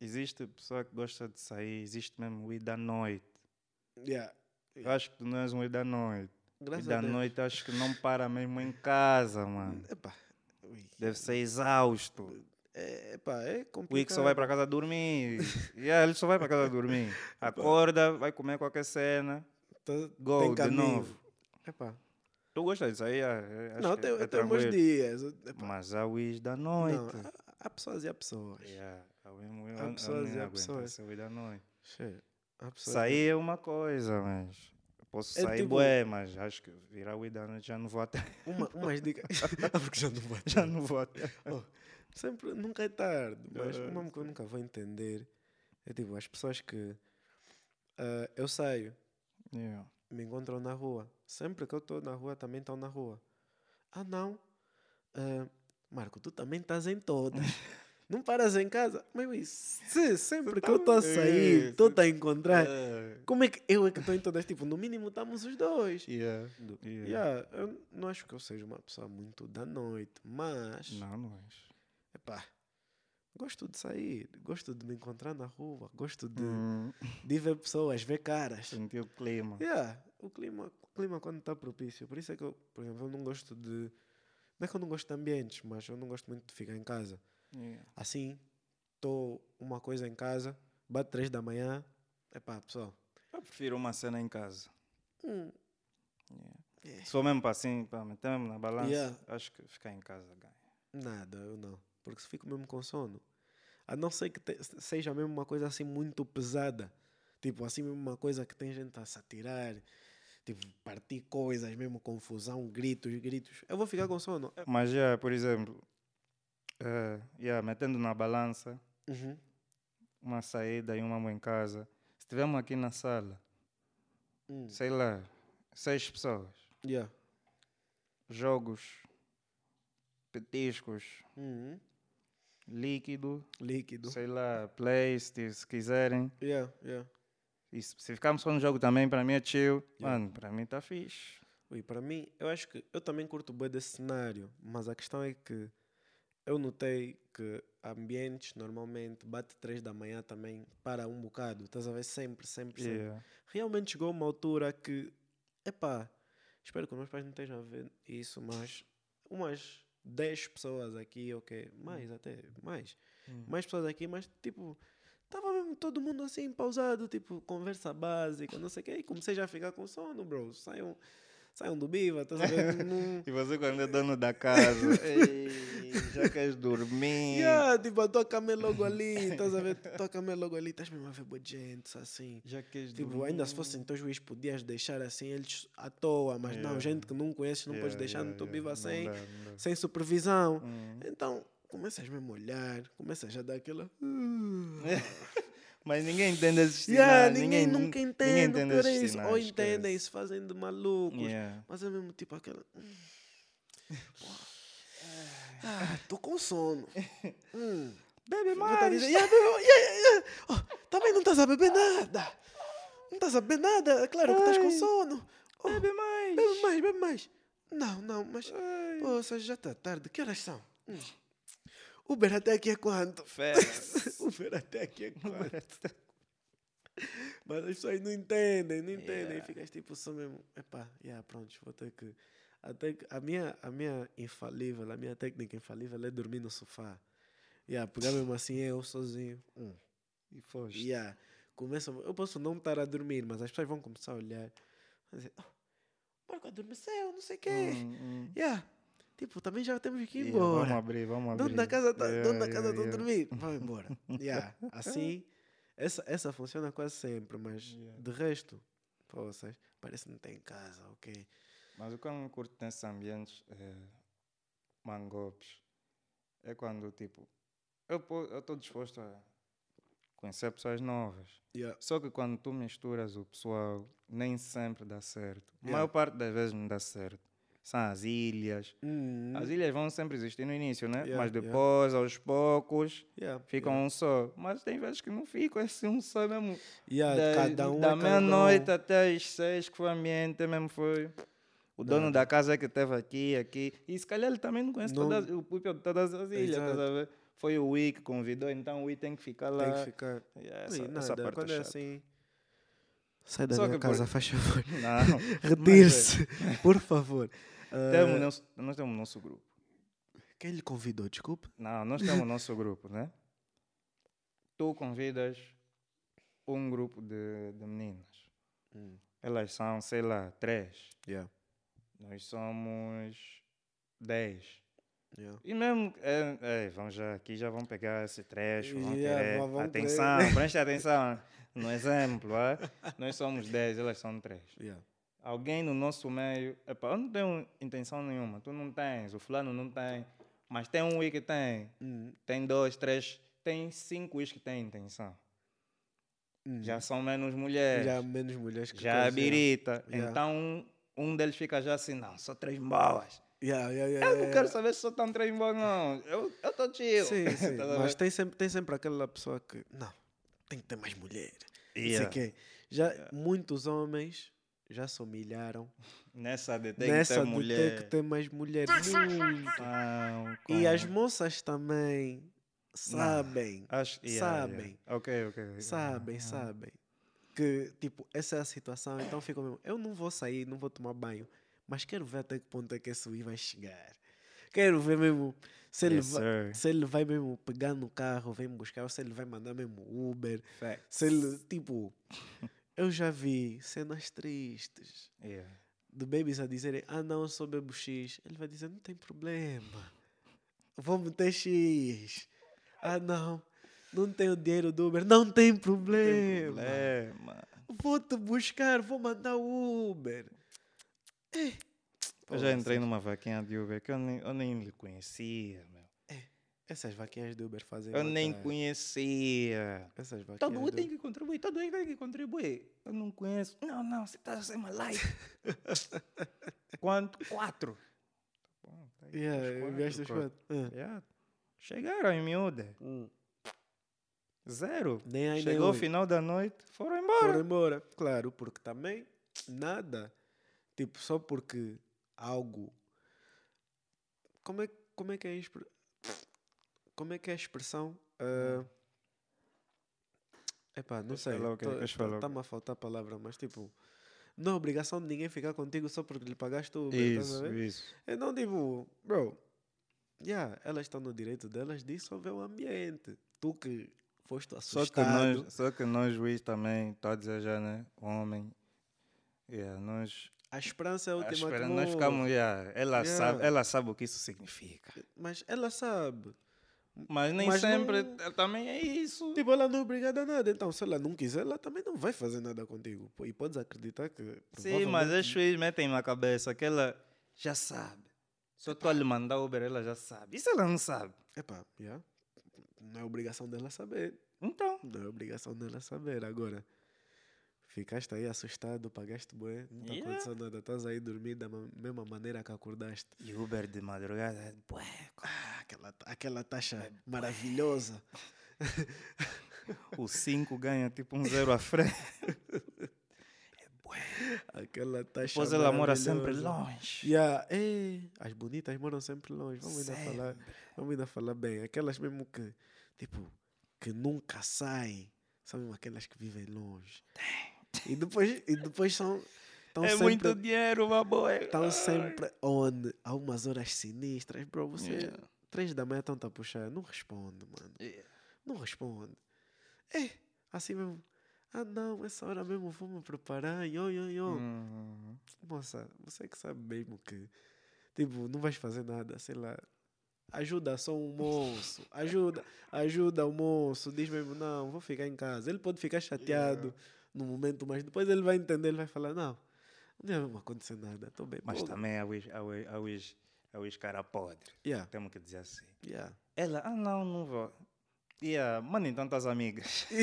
Existe pessoa que gosta de sair, existe mesmo o ir da noite. yeah. Eu acho que tu não és um ir da noite. Ir Graças da a Deus. noite acho que não para mesmo em casa, mano. Ui, Deve ser exausto. é, epá, é O Ick complicado. só vai para casa dormir. yeah, ele só vai para casa dormir. Acorda, vai comer qualquer cena. Tá- Go, tem de novo. Epá. Tu gostas disso aí? É, acho Não, que tem, é tem tranquilo. dias. Epá, Mas há o Is da noite. não, há, pessoas e há pessoas. Yeah, há pessoas e há pessoas. Sair é uma coisa, mas. Posso É sair tipo- bué, mas acho que virar o noite já não vou até. Uma, umas dicas. Ah, Porque já não vai. Já não vou até. Oh, sempre, nunca é tarde. Mas É, uma que eu nunca vou entender é tipo as pessoas que ah, eu saio, Yeah. me encontram na rua. Sempre que eu estou na rua, também estão na rua. Ah, não. Ah, Marco, tu também estás em todas. não paras em casa. Mas se sempre que eu estou a sair, É, estou a encontrar. É. Como é que eu é que estou em todas? Tipo, no mínimo estamos os dois. Yeah. Yeah. Yeah, eu não acho que eu seja uma pessoa muito da noite, mas Não, não és. epá, gosto de sair, gosto de me encontrar na rua, gosto de, Hum, de ver pessoas, ver caras. sentir o clima. Yeah, o clima, o clima quando está propício. Por isso é que eu, por exemplo, eu não gosto de. Não é que eu não gosto de ambientes, mas eu não gosto muito de ficar em casa. Yeah. Assim, estou uma coisa em casa, bate três da manhã, epá, pessoal. Eu prefiro uma cena em casa. hum, Yeah. Se for mesmo para assim, para meter mesmo na balança, Yeah. acho que ficar em casa ganha. Nada, eu não. Porque se fico mesmo com sono. A não ser que te- seja mesmo uma coisa assim muito pesada. Tipo, assim mesmo uma coisa que tem gente a se atirar. Tipo, partir coisas, mesmo confusão, gritos, gritos. Eu vou ficar com sono. Mas já, por exemplo, yeah, metendo na balança, Uhum. uma saída e uma mãe em casa. Se estivermos aqui na sala, Hum. sei lá, seis pessoas, Yeah. jogos, petiscos, Uhum. líquido, Líquido. sei lá, play, se, se quiserem. Yeah, yeah. E se, se ficarmos só no jogo também, para mim é chill. Yeah. Mano, para mim está fixe. Ui, para mim, eu acho que eu também curto bem desse cenário, mas a questão é que eu notei que ambientes normalmente bate três da manhã também para um bocado, estás a ver sempre, sempre, sempre. Yeah. Realmente chegou uma altura que, epá, espero que os meus pais não estejam a ver isso, mas umas 10 pessoas aqui, ok, mais até, mais, Hum. mais pessoas aqui, mas tipo, Tava mesmo todo mundo assim, pausado, tipo, conversa básica, não sei o quê. E comecei já a ficar com sono, bro. Saiam, saiam do biva, estás a ver? Não- E você quando é dono da casa, "Ei, já queres dormir? Yeah, tipo, a tua cama é logo ali, estás a ver? A tua cama é logo ali, estás mesmo a ver boa gente, assim. Já queres Tipo, dormir? ainda se fossem teus juízes, podias deixar assim eles à toa, mas não, Yeah. gente que não conheces, não podes Yeah, deixar yeah, no teu biva Não sem, dá, não dá. sem supervisão. Hum. Então, começas mesmo a olhar, começas a dar aquela. Mas ninguém entende esses Yeah, sinais. ninguém, nunca ninguém entende, entende o pior é esses isso. sinais, Ou entendem se fazem de malucos. Yeah. Mas é mesmo tipo aquela. Ah, tô com sono. Hum. Bebe tá mais. dizer, "Yeah, bebe- yeah, yeah, yeah." Oh, também não estás a beber nada. Não estás a beber nada. Claro que estás com Ai. sono. Oh, Bebe mais. bebe mais, bebe mais. Não, não, mas. Ai. Poxa, já está tarde. Que horas são? Hum. Uber até aqui é quanto? Fera. Uber até aqui é quanto? Mas as pessoas não entendem, não entendem. E Yeah. ficas tipo só mesmo. Epá, yeah, pronto, vou ter que. Até que a, minha, a minha infalível, a minha técnica infalível é dormir no sofá. Yeah, pegar mesmo assim eu sozinho. Hum. E foste. Yeah. Começa, eu posso não estar a dormir, mas as pessoas vão começar a olhar. Vão dizer, oh, Marco adormeceu, não sei o quê. Hum, hum. Yeah. Tipo, também já temos que ir Yeah, Vamos embora. abrir, vamos abrir. Dono da casa está Yeah, dono da yeah, casa tá yeah. dormir. Vamos embora. Yeah. Assim, essa, essa funciona quase sempre, mas de resto, poças, parece que não tem casa, ok? Mas o que eu não curto nesses ambientes é, mangopes é quando, tipo, eu estou disposto a conhecer pessoas novas. Yeah. Só que quando tu misturas o pessoal, nem sempre dá certo. A maior parte das vezes não dá certo. São as ilhas. Hum, As ilhas vão sempre existir no início, né? Yeah, Mas yeah. depois, aos poucos, yeah, ficam um só. Mas tem vezes que não ficam, é assim um só mesmo. Yeah, da cada um é da cada meia-noite um. até às seis, que foi o ambiente mesmo foi. O dono da casa é que esteve aqui, aqui. E se calhar ele também não conhece Não- todas, o people de todas as ilhas, estás Exato. a ver? Foi o Wii que convidou, então o Wii tem que ficar lá. Tem que ficar. Yeah, essa, Sim, essa nada, parte quando é é chata. assim. Sai da Só minha que por- casa, faz favor. Não. Retire-se, por favor. Ah, Temos nosso, nós temos o nosso grupo. quem lhe convidou? Desculpe. Não, nós temos o nosso grupo, né? Tu convidas um grupo de, de meninas. Hum. Elas são, sei lá, três. Yeah. Nós somos dez. Yeah. E mesmo, é, é, vão já, aqui já vão pegar esse trecho, vão Yeah, querer. atenção, preste atenção no exemplo, é? Nós somos 10, elas são 3. Yeah. Alguém no nosso meio, epa, eu não tenho intenção nenhuma, tu não tens, o fulano não tem, mas tem um que tem, Hum, tem dois, três, tem cinco que têm intenção. hum. Já são menos mulheres, Já já, menos mulheres que é coisa, birita. Yeah. Então um, um deles fica já assim, não, só três boas. Yeah, yeah, yeah, Eu não yeah, quero yeah. saber se só estão três boas, não. Eu estou chill. Sim, sim. A mas tem sempre, tem sempre aquela pessoa que. Não, tem que ter mais mulher. Não sei Yeah. quê. Já muitos homens já se humilharam Nessa de tem nessa mulher. ter mais mulher. Muito. Ah, E as moças também sabem. Acho, yeah, sabem. yeah. Ok, ok. Sabem, Ah, sabem. Que, tipo, essa é a situação. Então fica mesmo. Eu não vou sair, não vou tomar banho. Mas quero ver até que ponto é que esse Wii vai chegar. Quero ver mesmo se ele, Yes, vai, se ele vai mesmo pegar no carro, vem me buscar, ou se ele vai mandar mesmo Uber. Facts. Se ele, tipo, eu já vi cenas tristes Yeah. de babies a dizerem: Ah, não, eu sou bebo X. Ele vai dizer: Não tem problema, vou meter X. Ah, não, não tenho dinheiro do Uber. Não tem problema. Problema. Vou te buscar, vou mandar Uber. É. Eu já entrei numa vaquinha de Uber que eu nem, eu nem lhe conhecia. Essas vaquinhas de Uber fazem. Eu nem matar. conhecia. Essas vaquinhas. Todo mundo de tem que contribuir, todo mundo tem que contribuir. Eu não conheço. Não, não, você está a ser uma live. Quanto? Quatro. Bom, tá aí, Yeah, quatro, quatro. quatro. Ah. Yeah. Chegaram em miúda. Hum. Zero. Nem aí, Chegou o final da noite, foram embora. Foram embora. Claro, porque também nada. Tipo, só porque algo. Como é, como é que é a expre- Como é que é a expressão? Ah, Epá, não sei. Está-me a faltar a palavra, mas tipo. Não é obrigação de ninguém ficar contigo só porque lhe pagaste o Uber, a Isso, ver? isso. Então, tipo, bro, yeah, elas estão no direito delas de dissolver o ambiente. Tu que foste Só assustado. que, nós, só que nós, juiz, também, está a dizer já, né? Homem. Yeah, nós A esperança é A última que espera- nós ficamos, yeah, ela, Yeah. Sabe, ela sabe o que isso significa. Mas ela sabe. Mas nem Mas sempre não- eh, também é isso. Tipo, ela não é obrigada a nada. Então, se ela não quiser, ela também não vai fazer nada contigo. E podes acreditar que. Sim, mas as juízes metem na cabeça que ela já sabe. Se eu estou a lhe mandar Uber, ela já sabe. E se ela não sabe? Epá, yeah. não é obrigação dela saber. Então, Não é obrigação dela saber. Agora, ficaste aí assustado, pagaste bué, não está Yeah. acontecendo nada. Estás aí dormir da ma- mesma maneira que acordaste. e Uber de madrugada é bueco. Ah, aquela, aquela taxa maravilhosa. O 5 ganha tipo um zero à frente. Aquela taxa Depois ela mora sempre longe. Yeah. Ei, as bonitas moram sempre longe. Vamos ainda falar. Vamos ainda falar bem. Aquelas mesmo que, tipo, que nunca saem. São aquelas que vivem longe. E depois, e depois são. Tão É sempre, muito dinheiro, baboy. Estão sempre onde? Há umas horas sinistras. Bro, você. Yeah. Três da manhã estão-te a puxar. Não responde, mano. Não responde. É, assim mesmo. Ah, não, essa hora mesmo vou me preparar. Yo, yo, yo. Hum. Moça, você que sabe mesmo que, tipo, não vais fazer nada, sei lá. Ajuda só um moço, ajuda, ajuda o moço, diz mesmo, não, vou ficar em casa. Ele pode ficar chateado no momento, mas depois ele vai entender, ele vai falar, não, não ia mesmo acontecer nada, estou bem. Mas pô." também a Wish, a Wish, a Wish, a Wish cara podre. Yeah, Temos que dizer assim. yeah. Ela, ah não, não vou. Yeah, mano, então tuas amigas.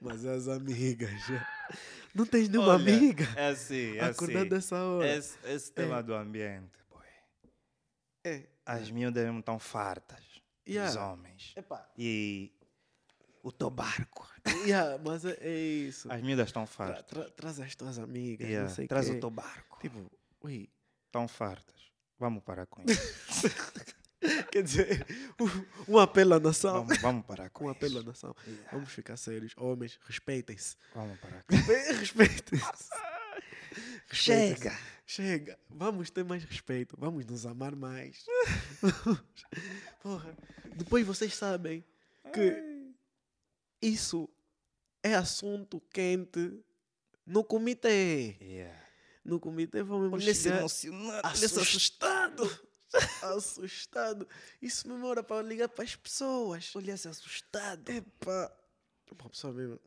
Mas as amigas, não tens nenhuma Olha, amiga É assim, é acordar assim. dessa hora. Esse, esse tema do ambiente, boy. É, As miúdas mesmo estão fartas dos Yeah. homens. epá, E o teu barco. yeah, mas é, é isso. As miúdas estão Tra- fartas. tra- traz as tuas amigas, Yeah, não sei Traz quê. o teu barco. Tipo, ui, Estão fartas. Vamos parar com isso. Quer dizer, um, um apelo à nação. vamos, vamos parar com Um isso. apelo à nação. Yeah, Vamos ficar sérios. Homens, respeitem-se. Vamos parar com isso. Respe- Respeitem-se. Respeitem-se. Chega! Chega. Vamos ter mais respeito. Vamos nos amar mais. Porra. Depois vocês sabem que isso é assunto quente no comitê. Yeah. No comitê mesmo Olha chegar emocionado, assustado. assustado. assustado. Isso mesmo era para ligar para as pessoas. Olha esse assustado. Epa. Uma pessoa mesmo.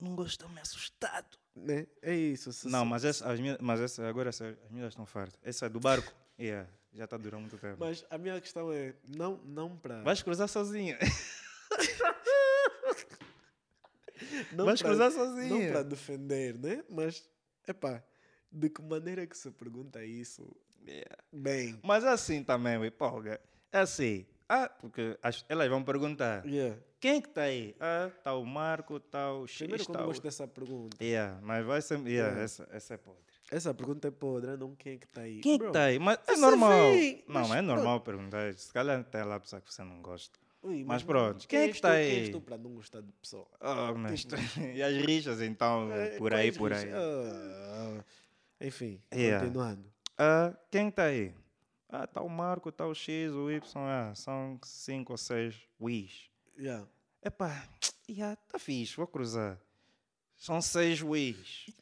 Não gostou, me assustado. Né? É isso. se- Não, se- mas, essa, as minhas, mas essa, agora essa, as minhas estão fartas. Essa é do barco. Yeah, já está durando muito tempo. Mas a minha questão é, não, não para. Vais cruzar sozinho. não Vais pra- cruzar Não sozinho. para defender, né? Mas, epá, de que maneira que se pergunta isso? Yeah. Bem. Mas assim também, ué, polga. É assim. Ah, porque as- elas vão perguntar: Yeah. quem é que está aí? Ah, está o Marco, está o X, Primeiro que eu não o. gosto dessa pergunta. Yeah, mas vai ser. Yeah. Essa, essa é podre. Essa pergunta é podre, não quem é que está aí. Quem é que está aí? Mas é normal. vem, não, mas é normal perguntar. Se calhar até lá a pessoa que você não gosta. Ui, mas pronto, quem é que está tu- aí? Quem és tu para não gostar de pessoa? Oh, mas tu- e as rixas então, É, por aí, por aí. Ah, enfim, Yeah. continuando. Ah, quem está aí? Ah, está o Marco, está o X, o Y, ah, são cinco ou seis Wish. Yeah. Epá, yeah, tá fixe, vou cruzar. São seis Wish.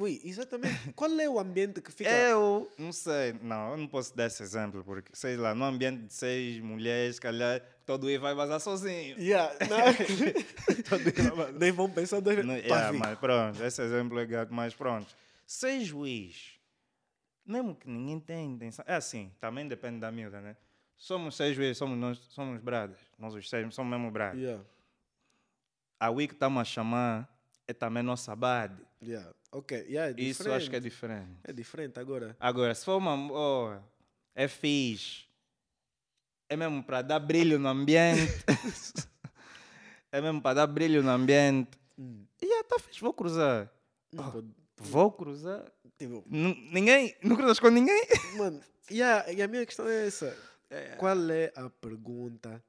Ui, exatamente. Qual é o ambiente que fica. Eu não sei, não, eu não posso dar esse exemplo, porque, sei lá, no ambiente de seis mulheres, calhar, todo ia vai vazar sozinho. Yeah, não. Nem vão pensar dois Não, yeah, mas pronto, esse exemplo é gato, mas pronto. Seis Wish, mesmo que ninguém tenha intenção, é assim, também depende da miúda, né? Somos seis Wish, somos nós, somos brothers, nós os seis somos mesmo brothers. Yeah, A Wii que estamos a chamar é também nossa bad. yeah. Ok, yeah, é Isso eu acho que é diferente. diferente. É diferente agora. Agora, se for uma. Oh, é fixe. É mesmo para dar brilho no ambiente. é mesmo para dar brilho no ambiente. Hum, E já tá fixe, vou cruzar. não pode- Vou cruzar. tipo, ninguém? Não cruzas com ninguém? mano, yeah, e a minha questão é essa. É. Qual é a pergunta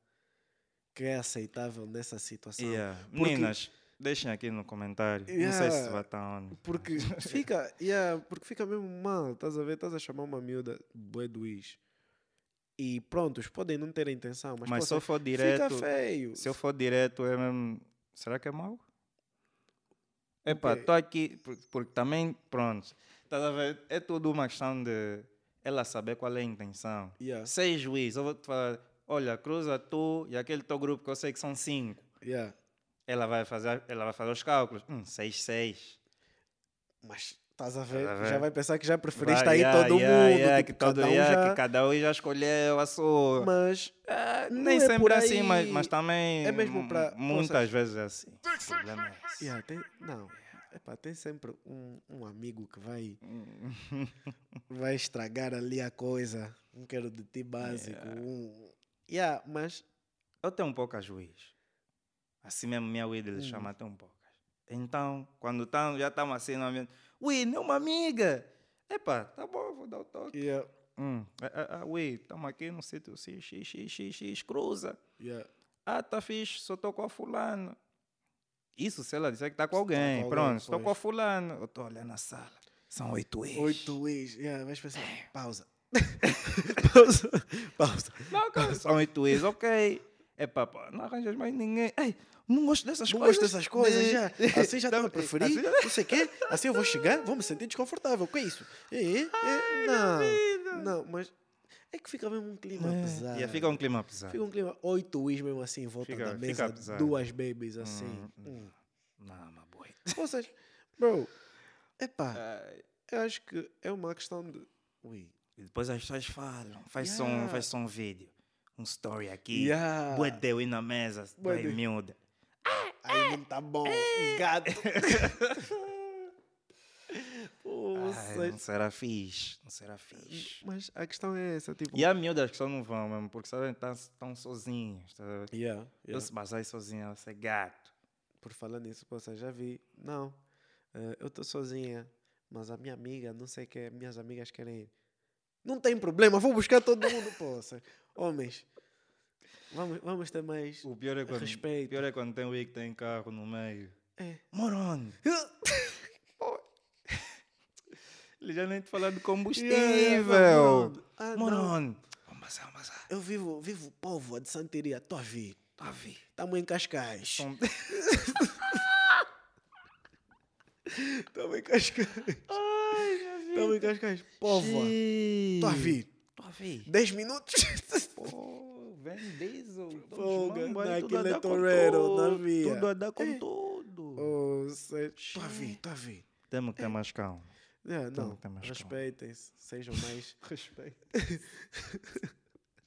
que é aceitável nessa situação? Yeah. Porque- Meninas, deixem aqui no comentário. Não sei se Yeah. vai estar onde. Porque fica, yeah, porque fica mesmo mal, estás a ver? Estás a chamar uma miúda bué do is. E prontos, podem não ter a intenção, mas, Mas se eu for fica direto. feio. Se eu for direto, é mesmo. Será que é mau? Epá, estou aqui por- porque também, pronto, estás a ver? É tudo uma questão de ela saber qual é a intenção. Yeah. Sei juiz, eu vou te falar, olha, cruza tu e aquele teu grupo que eu sei que são cinco. Yeah. Ela vai fazer, ela vai fazer os cálculos. Hum, seis, seis. Mas estás a ver? Já vai pensar que já preferiste Vai, aí yeah, todo yeah, mundo. yeah, que, todo, cada um yeah, já... que cada um já escolheu a sua. Mas Ah, não nem é sempre assim, mas, mas também. É mesmo pra- Muitas vezes é assim. O problema é esse. yeah, tem, não. Epá, tem sempre um, um amigo que vai, vai estragar ali a coisa. Um quero de ti básico. Um... Yeah, mas Eu tenho um pouco a juiz. Assim mesmo, minha weed ele chama até um pouco. Então, quando tam, já estamos assim no ambiente, não é uma amiga. Epá, tá bom, vou dar o toque. yeah, Hum, ah, ah, ui, estamos aqui no sítio X, X, X, X, X, cruza. yeah. Ah, tá fixe, só estou com a fulano. Isso, se ela disser que está com tá com alguém. Pronto, estou com a fulano. Eu estou olhando a sala. São oito ex. Oito ex. Yeah, vais pensar. Pausa. pausa. Pausa. Não, cara, são oito ex, ok. É pá, pá, não arranjas mais ninguém. Ei, não gosto dessas Não coisas. gosto dessas coisas, de- já. Assim já estão a Não, preferir. assim Não sei o quê. Assim eu vou chegar, vou me sentir desconfortável. O que é isso? É, é, não. Não, mas é que fica mesmo um clima É, pesado. yeah, fica um clima pesado. Fica um clima. Oito Wish mesmo assim em volta Fica- da mesa. Duas babies assim. Hum, Hum. Não, mas boi. Ou seja, bro, epá, Ai, eu acho que é uma questão de. Ui. E depois as pessoas falam, faz Yeah. som, faz som vídeo. Um story aqui. Yeah. Bué de eu ir na mesa, Bué bué miúda. Aí não tá bom. Gato. Pô, Ai, não será fixe, não será fixe. Mas a questão é essa, tipo. E há miúdas que só não vão mesmo, porque sabem estão sozinhos. Tá? a ver? Yeah, Eu yeah. se basar sozinha, ela ser gato. Por falar nisso, poxa, já vi. Não, eh, eu estou sozinha, mas a minha amiga, não sei o que, minhas amigas querem ir. Não tem problema, vou buscar todo mundo, poça. Homens, vamos, vamos ter mais. O pior é quando, Respeito. o pior é quando tem o que tem carro no meio. É. Moron! Ele já nem te fala de combustível. Yeah, yeah, mano. Ah. Moron! Vamos passar, vamos. Eu vivo, vivo povo de Santeria, estou a vir. Tá a ver? Estamos em Cascais. Estamos em Cascais. Ai, minha vida. Estamos em Cascais. Povo, estou a vir. Tô a ver. 10 minutos. Pô, vem diesel. Folga, Folga, naquele tudo a dar com toureiro, na tudo. via. Tudo a dar com É. tudo. Estou a vir, estou a vir. Temos que ter mais calma. É, não, respeitem-se, sejam mais. Respeito.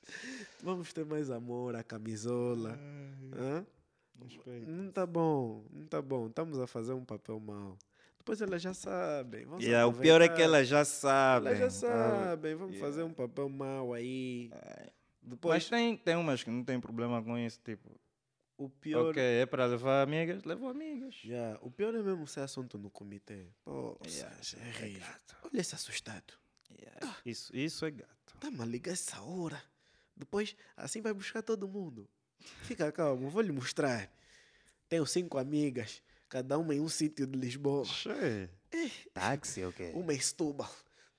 Vamos ter mais amor à camisola. Hã? Respeito. Não tá bom, não tá bom. Estamos a fazer um papel mau. Depois elas já sabem. Vamos Yeah, o pior é que elas já sabem. Elas já tá? sabem. Vamos Yeah. fazer um papel mau aí. Mas Depois, tem, tem umas que não tem problema com isso. Tipo, o pior. ok, é para levar amigas, levo amigas. Yeah, o pior é mesmo ser assunto no comitê. Pô, Yeah, é é gato. Olha esse assustado. Yeah, Isso, isso é gato. Tá-me a ligar essa hora. Depois, assim vai buscar todo mundo. Fica calmo, vou lhe mostrar. Tenho cinco amigas, cada uma em um sítio de Lisboa. Táxi, ok. Uma em Setúbal.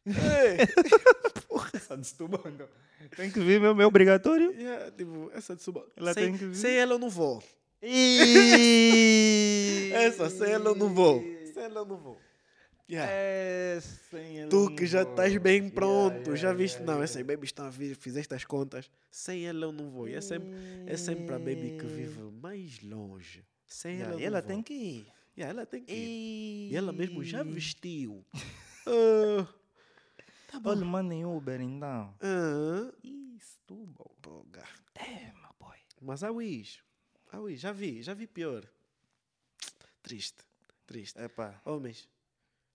Ei, Essa de Setúbal, não. Tem que vir mesmo, é obrigatório. yeah, tipo, essa de Setúbal. Ela sem, tem que vir. sem ela eu não vou. Essa, Essa, sem ela eu não vou. Sem ela eu não vou. Yeah. É, sem ela Tu que já estás bem Yeah, pronto, yeah, já viste? yeah, não, yeah. essas babies estão a vir, fizeste as contas. Sem ela eu não vou. E é sempre, é sempre a baby que vive mais longe. Sem ela e ela tem que ir. Yeah, ela tem que ir. E E ela mesmo já vestiu. Ah, tá bom. Olha, mandem Uber então. Ah, Isso, gar- Damn, my boy. Mas a Wish, a Wish, já vi, já vi pior. Triste, triste. Epá, Homens,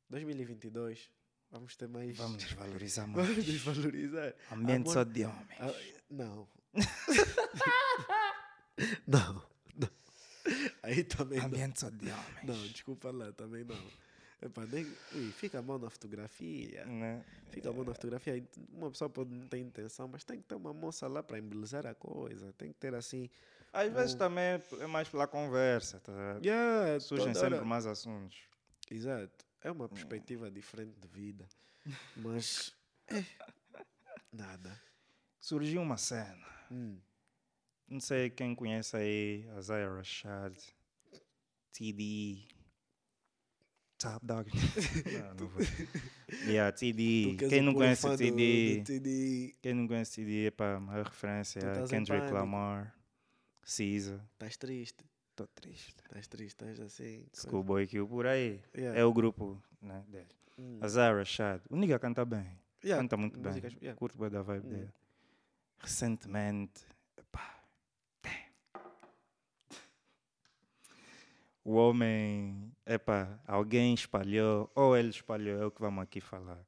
2022, vamos ter mais... vamos nos valorizar mais. Vamos desvalorizar. Ambiente Amor- só de homens. Ah, não, não. Aí também não. Ambiente só de homens. Não, desculpa lá, também não. Epá, nem, ui, fica mal na fotografia. Né? Fica bom na fotografia. Uma pessoa pode não ter intenção, mas tem que ter uma moça lá para embelezar a coisa. Tem que ter assim. Às vezes também é- é mais pela conversa. Tá? Yeah, Surgem sempre hora. mais assuntos. Exato. É uma perspectiva diferente de vida. Mas. É. Nada. Surgiu uma cena. Hum. Não sei quem conhece aí, Isaiah Rashad, TD. Top Dog. não, não vou. Yeah, TD. Quem não conhece do- TD? TD, Quem não conhece TD, é para a referência Tu a Kendrick. Lamar, Caesar. estás triste, Estou triste. estás triste, estás assim. Schoolboy Q por aí. Yeah. É o grupo né, dele. Hum. Azar Rashad. O nigga canta bem. Yeah, Canta muito bem. yeah. Curto bem da vibe dele. Recentemente, epá, o homem, epá, alguém espalhou, ou ele espalhou, é o que vamos aqui falar.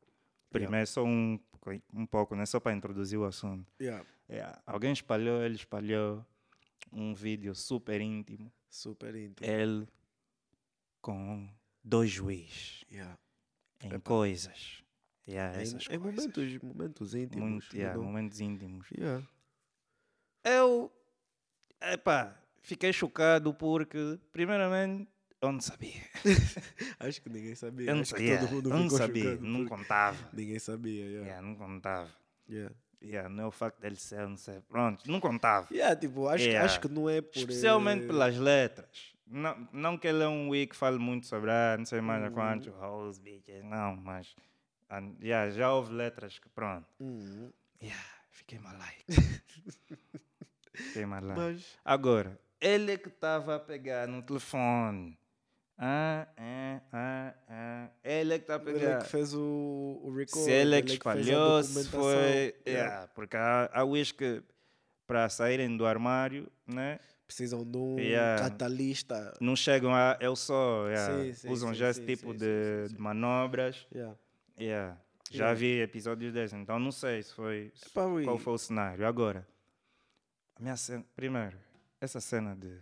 Primeiro, só um, pouco- um pouco, né? só para introduzir o assunto. Yeah, É, alguém espalhou, ele espalhou um vídeo super íntimo. super íntimo. Ele com dois juízes Yeah. em Epá. coisas. Yeah, Em, essas em coisas. momentos, momentos íntimos. Muito, yeah, momentos íntimos. Yeah. Eu, epá, fiquei chocado porque, primeiramente, eu não sabia. Acho que ninguém sabia. Eu não Acho sabia. todo mundo Eu não sabia, não contava. Ninguém sabia, yeah. Yeah, não contava. Yeah. Yeah, não é o facto dele ser, não sei. Pronto, não contava. Yeah, tipo, acho, Yeah. acho que não é por... Especialmente eh, pelas letras. Não, não que ele é um weak que fale muito sobre, ah, não sei mais a Uhum. quantos, hoes, bitches, não, mas ah, yeah, já houve letras que, pronto, hum, yeah, fiquei malaico. fiquei malaico. mas... Agora, ele é que estava a pegar no telefone. Ah, ah, ah, ah. Ele é que está a Ele é pegar. que fez o, o record. Se ele é que a espalhou, se foi. Yeah. Yeah, porque há, há wish que para saírem do armário, né? Precisam de um Yeah. catalista. Não chegam a eu só. yeah, Sim, sim, usam sim, já esse tipo de, de manobras. Yeah. Já vi episódios desses, então não sei se foi. ui. qual foi o cenário. Agora, a minha cena, primeiro, essa cena de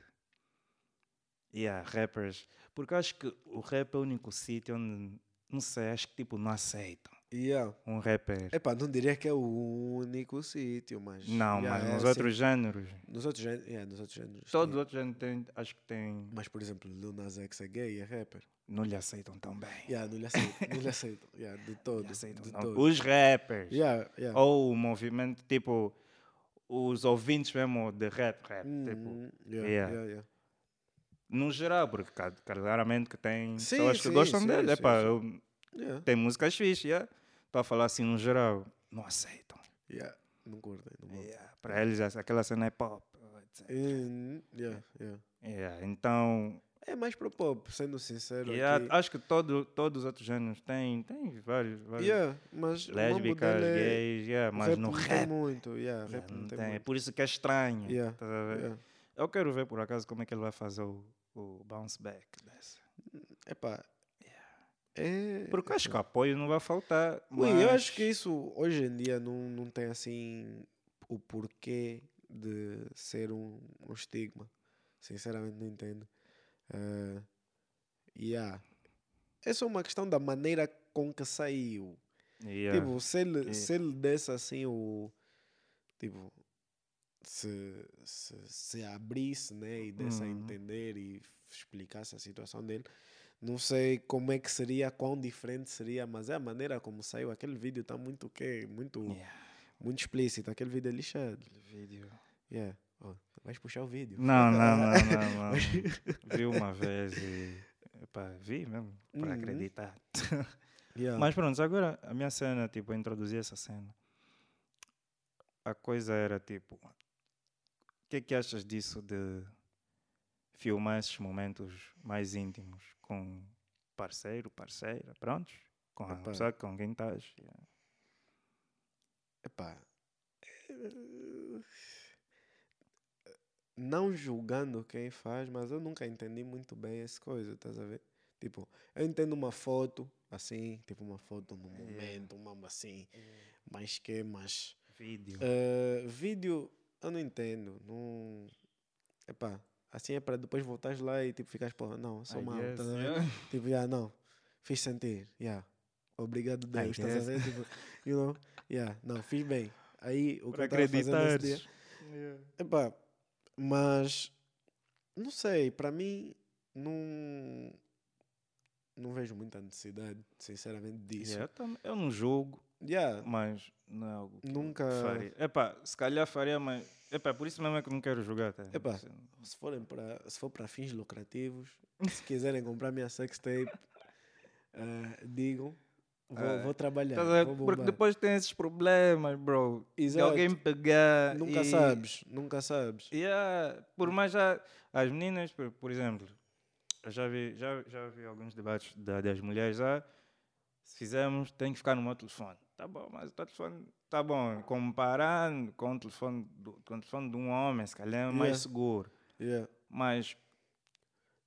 yeah, rappers, porque acho que o rap é o único sítio onde, não sei, acho que tipo não aceitam Yeah. um rapper. Epá, não diria que é o único sítio, mas... não, yeah, mas é nos outros géneros, Nos outros géneros, yeah, nos outros géneros. todos os tem. outros géneros têm, acho que têm, Mas, por exemplo, Lil Nas X é gay, é rapper. não lhe aceitam tão bem. Yeah, não lhe aceitam, não lhe aceitam. Yeah, de todo, lhe aceitam, de todo. Os rappers, Yeah, yeah. ou o movimento, tipo, os ouvintes mesmo de rap, rap, tipo, Uhum, yeah, yeah. yeah, no geral, porque claramente que tem Sim, pessoas que sim, gostam sim, dele. Epá, eu- tem músicas fixas, yeah? para falar assim no geral, não aceitam. Não curtem, Para eles, aquela cena é pop. etc. Yeah, Então, É mais pro pop, sendo sincero. yeah, acho que todo, todos os outros géneros têm, têm vários, vários Yeah, mas lésbicas, é- gays, yeah, mas rap no rap. muito. Yeah, rap não não tem tem. É por isso que é estranho. Yeah, yeah. Eu quero ver por acaso como é que ele vai fazer o, o bounce back dessa. Epá, é... Porque eu acho que o apoio não vai faltar. Ui, eu mas- acho que isso hoje em dia não, não tem assim o porquê de ser um, um estigma. Sinceramente não entendo. Eh, yeah. É só uma questão da maneira com que saiu. Yeah. Tipo, se ele, Yeah. se ele desse assim o. Tipo, se, se, se abrisse né, e desse a Uhum. entender e explicasse a situação dele, não sei como é que seria, quão diferente seria, mas é a maneira como saiu. Aquele vídeo está muito o quê? Muito, Yeah, muito explícito. Aquele vídeo é lixado. aquele vídeo. Yeah. Ó, vais puxar o vídeo. Não, não, não, não, não. Vi uma vez e. Epá, vi mesmo, para Uhum. acreditar. Yeah. Mas pronto, agora a minha cena, tipo, eu introduzi essa cena. A coisa era tipo. O que é que achas disso de filmar esses momentos mais íntimos com parceiro, parceira, prontos? Com a Epá. pessoa com quem estás. yeah. Epá. Não julgando quem faz, mas eu nunca entendi muito bem essa coisa, estás a ver? Tipo, eu entendo uma foto, assim, tipo uma foto no momento, uma assim, mas que, mas. Vídeo. eh, vídeo, eu não entendo. Não. Epá, assim é para depois voltares lá e tipo ficares, pô, não, sou mal, ver? yeah. Tipo, yeah, não. Fiz sentir, yeah. Obrigado, Deus, estás a ver? Tipo, you know? Yeah, não, fiz bem. Aí, o que eu tava fazendo esse dia... Yeah. Epá, mas... Não sei, para mim, não... Não vejo muita necessidade, sinceramente, disso. Yeah, eu, não julgo, Yeah, mas não é algo que Nunca- faria. Epá, se calhar faria, mas epá, por isso mesmo é que não quero jogar. Tá? Epá. Isso- se, forem para, se for para fins lucrativos, se quiserem comprar minha sextape, ah, digam, vou, Ah, vou trabalhar. A vou Porque depois tem esses problemas, bro. De Exato. alguém pegar. Nunca e- sabes, nunca sabes. Yeah, por mais já. As meninas, por, por exemplo, eu já vi, já, já vi alguns debates da- das mulheres. Ah, se fizermos, tem que ficar no meu telefone. Tá bom, mas o telefone. Tá bom, comparando com o telefone, do, com o telefone de um homem, se calhar é mais Yeah. seguro. Yeah, Mas,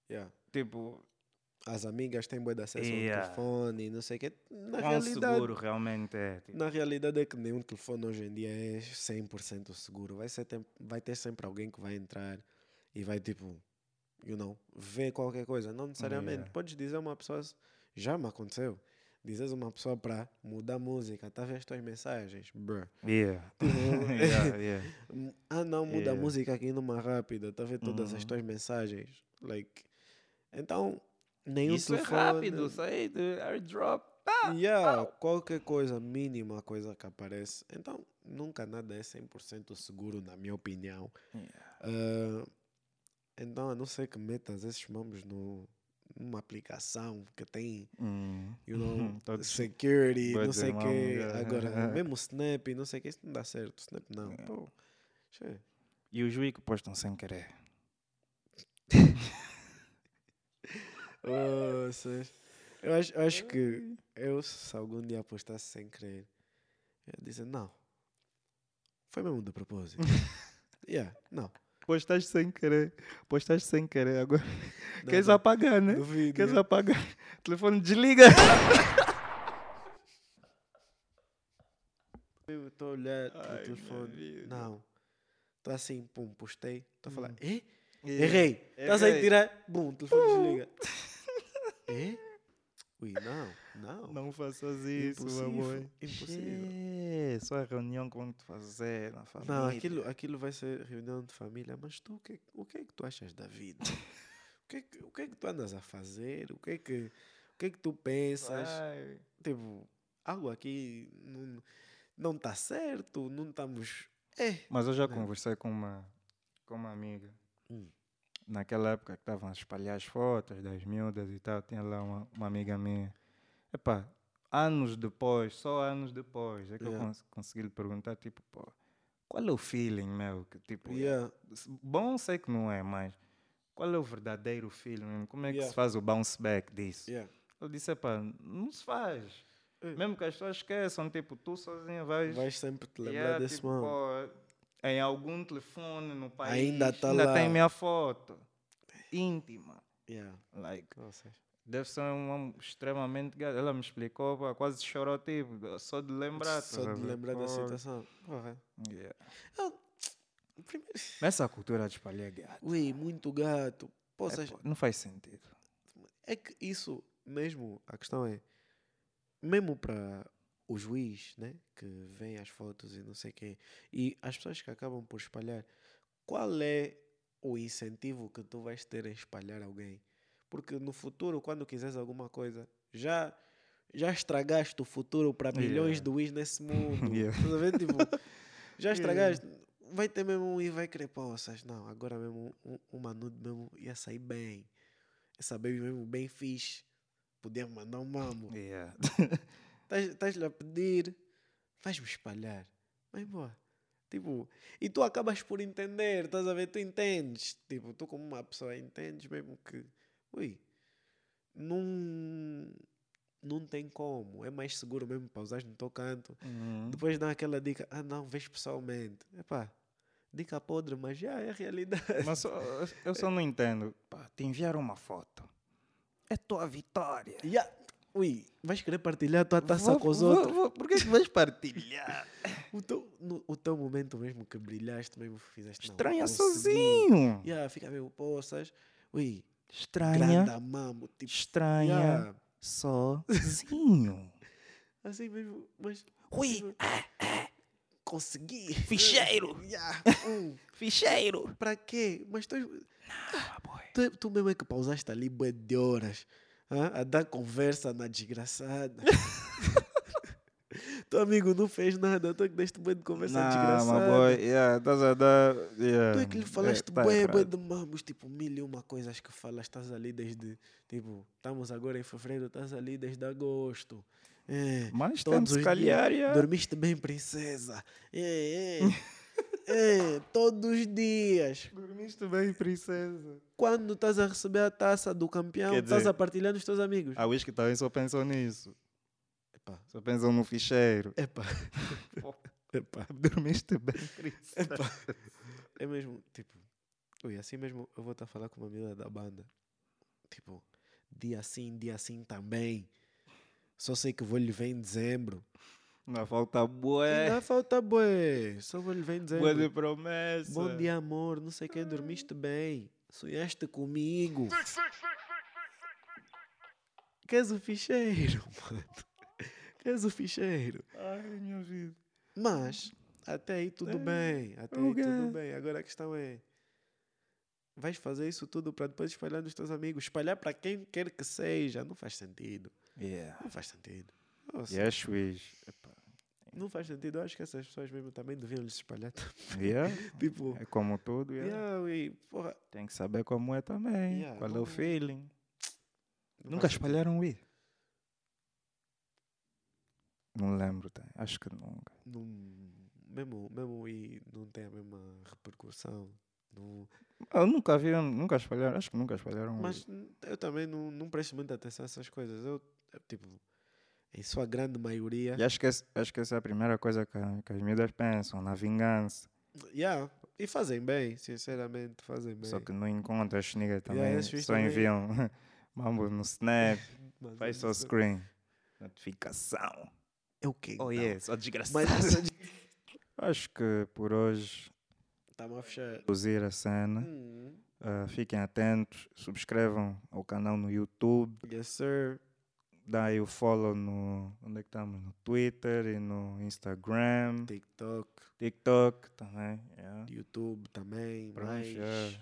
yeah. tipo, As amigas têm boa de acesso Yeah. ao telefone não sei o quê. Na quão realidade, seguro realmente é. Tipo, na realidade é que nenhum telefone hoje em dia é 100% seguro. Vai, ser vai ter sempre alguém que vai entrar e vai tipo, you know, ver qualquer coisa. Não necessariamente. Yeah. Podes dizer uma pessoa, já me aconteceu. Dizes a uma pessoa para mudar a música, tá ver as tuas mensagens, bruh. yeah. Tipo, yeah, yeah. Ah, não, muda a música aqui numa rápida, tá ver todas as Uhum. tuas mensagens. Like, então, nenhum Isso é telefone. rápido, isso aí de airdrop. Ah, Yeah, qualquer coisa, mínima coisa que aparece. Então, nunca nada é 100% seguro, na minha opinião. Yeah. Ah, então, a não ser que metas esses mambos no, numa aplicação que tem, Hum. you know, security, não sei o quê. yeah. Agora, mesmo Snap, não sei o que, isso não dá certo. Snap não. Yeah. Pô, che. E os juízes que postam sem querer. Oh, cês- eu, acho, eu acho que eu, se algum dia apostasse sem querer, eu dizer, não. Foi mesmo de propósito. yeah, não. Postaste sem querer. Postaste sem querer agora. não, Queres não. apagar, né? Duvido. Queres apagar? O telefone desliga. Eu estou a olhar Ai, o telefone. Não. Estou assim, pum, postei. Estou a falar, Hum. eh? Errei. Estás a tirar, bum, o telefone desliga. Eh? Ui, não, não. Não faças isso, Impossível, amor. impossível. Xê, Só a reunião que vão te fazer na família. Não, aquilo, aquilo vai ser reunião de família, mas tu, o que, o que é que tu achas da vida? o, que é que, o que é que tu andas a fazer? O que é que, o que, é que tu pensas? Ai. Tipo, algo aqui não, não está certo, não estamos. É. Mas eu já Né? conversei com uma, com uma amiga. Hum. Naquela época que estavam a espalhar as fotos das miúdas e tal, tinha lá uma, uma amiga minha. Epá, anos depois, só anos depois, é que eu Yeah. cons consegui lhe perguntar, tipo, pô, qual é o feeling, meu? Que, tipo, Yeah. s- bom sei que não é, mas qual é o verdadeiro feeling? Como é que Yeah. se faz o bounce back disso? Yeah. Eu disse, epá, não se faz. É. Mesmo que as pessoas esqueçam, tipo, tu sozinha vais... Vais sempre te lembrar Yeah, desse tipo. Pô, em algum telefone no país Ainda tá ainda lá. tem minha foto íntima. Yeah. Like, Nossa. deve ser uma extremamente gato. Ela me explicou, pá, quase chorou, tipo, só de lembrar. Só tá a de lembrar da Pô, situação. Porra. yeah. Primeiro. Essa cultura de espalhar gato. Ui, muito gato. é, pô, não faz sentido. É que isso mesmo, a questão é, mesmo para o juiz, né, que vem as fotos e não sei quê, e as pessoas que acabam por espalhar, qual é o incentivo que tu vais ter em espalhar alguém? Porque no futuro, quando quiseres alguma coisa, já já estragaste o futuro para milhões Yeah. de Wiz nesse mundo. Yeah. Ver? Tipo, já Yeah. estragaste. Vai ter mesmo um e vai querer poças. Não, agora mesmo um, uma nude mesmo ia sair bem. Essa baby mesmo bem fixe. Podia mandar um mambo. Yeah. Estás-lhe a pedir, vais-me espalhar. Vai embora. Tipo, e tu acabas por entender, estás a ver? Tu entendes. Tipo, tu como uma pessoa entendes mesmo que, ui, não, não tem como. É mais seguro mesmo pausar no teu canto. Uhum. Depois dá aquela dica, ah não, vês pessoalmente. Epá, dica podre, mas já é a realidade. Mas só- eu só não entendo. Pá, te enviaram uma foto. É tua vitória. Ya, Ui, vais querer partilhar a tua taça Vou- com os vou- outros. vou- Por que que vais partilhar? O teu, no- o teu momento mesmo que brilhaste, mesmo fizeste. não, Estranha consegui. sozinho. Ya, fica meio poças. Ui, Estranha. grande mamo. Tipo, Estranha. ya, Sozinho. assim mesmo, mas Ui, consegui. Ficheiro. Ya, hum, ficheiro. Para quê? Mas tu, Ah, tu, tu mesmo é que pausaste ali de horas? A dar conversa na desgraçada. Teu amigo não fez nada, tu é que deste bem de conversa Nah, desgraçada. my boy, yeah, estás a dar. Yeah. Tu é que lhe falaste tá bué, bué errado. de mamos, tipo, mil e uma coisas que falas, estás ali desde, tipo, estamos agora em fevereiro, estás ali desde agosto. É, Mas todos temos calhar, dias, yeah. dormiste bem, princesa. É, é, é, todos os dias. Dormiste bem, princesa. Quando estás a receber a taça do campeão, Quer estás a partilhar nos teus amigos. A Whisky também só pensou nisso. Epá, Só pensou no ficheiro. epá, epá. Dormiste bem, princesa. Epá. É mesmo, tipo, ui, assim mesmo eu vou estar a falar com uma amiga da banda. Tipo, dia sim, dia sim também. Só sei que vou lhe ver em dezembro. Não falta bué. Ainda falta bué. Só vou lhe ver em Bué de promessa. Bom dia, amor. Não sei quem dormiste bem. Sonhaste comigo. Queres o ficheiro, mano? Queres o ficheiro? Ai, minha vida. Mas, até aí tudo É, bem. Até aí tudo bem. Agora a questão é: vais fazer isso tudo para depois espalhar nos teus amigos? Espalhar para quem quer que seja. Não faz sentido. Yeah. Não faz sentido. Nossa, Yes, wish. Não faz sentido. Eu acho que essas pessoas mesmo também deviam lhes espalhar. Yeah. tipo, É como tudo, yeah. yeah, porra. Tem que saber como é também. Yeah, Qual é o feeling. não Nunca espalharam Wii? Não lembro, tá? acho que nunca. Não, mesmo, mesmo e não tem a mesma repercussão. Não, Eu nunca vi, nunca espalharam, acho que nunca espalharam. Mas eu também não, não presto muita atenção a essas coisas. Eu, tipo, em sua grande maioria. E acho que, acho que essa é a primeira coisa que, que as mídias pensam, na vingança. Yeah, e fazem bem, sinceramente, fazem bem. Só que não encontram as niggas também, esses só também- enviam mambo no Snap, Mas faz isso só screen, notificação. É o quê? Oh então? yeah, só desgraçado. Mas Acho que por hoje, Está-me a fechar. reduzir a cena. Hum, Uh, fiquem atentos, subscrevam ao canal no YouTube, yes, sir. Dá aí o follow no. Onde é que estamos? No Twitter e no Instagram, TikTok, TikTok também. Yeah. YouTube também. Pronto, mais. já.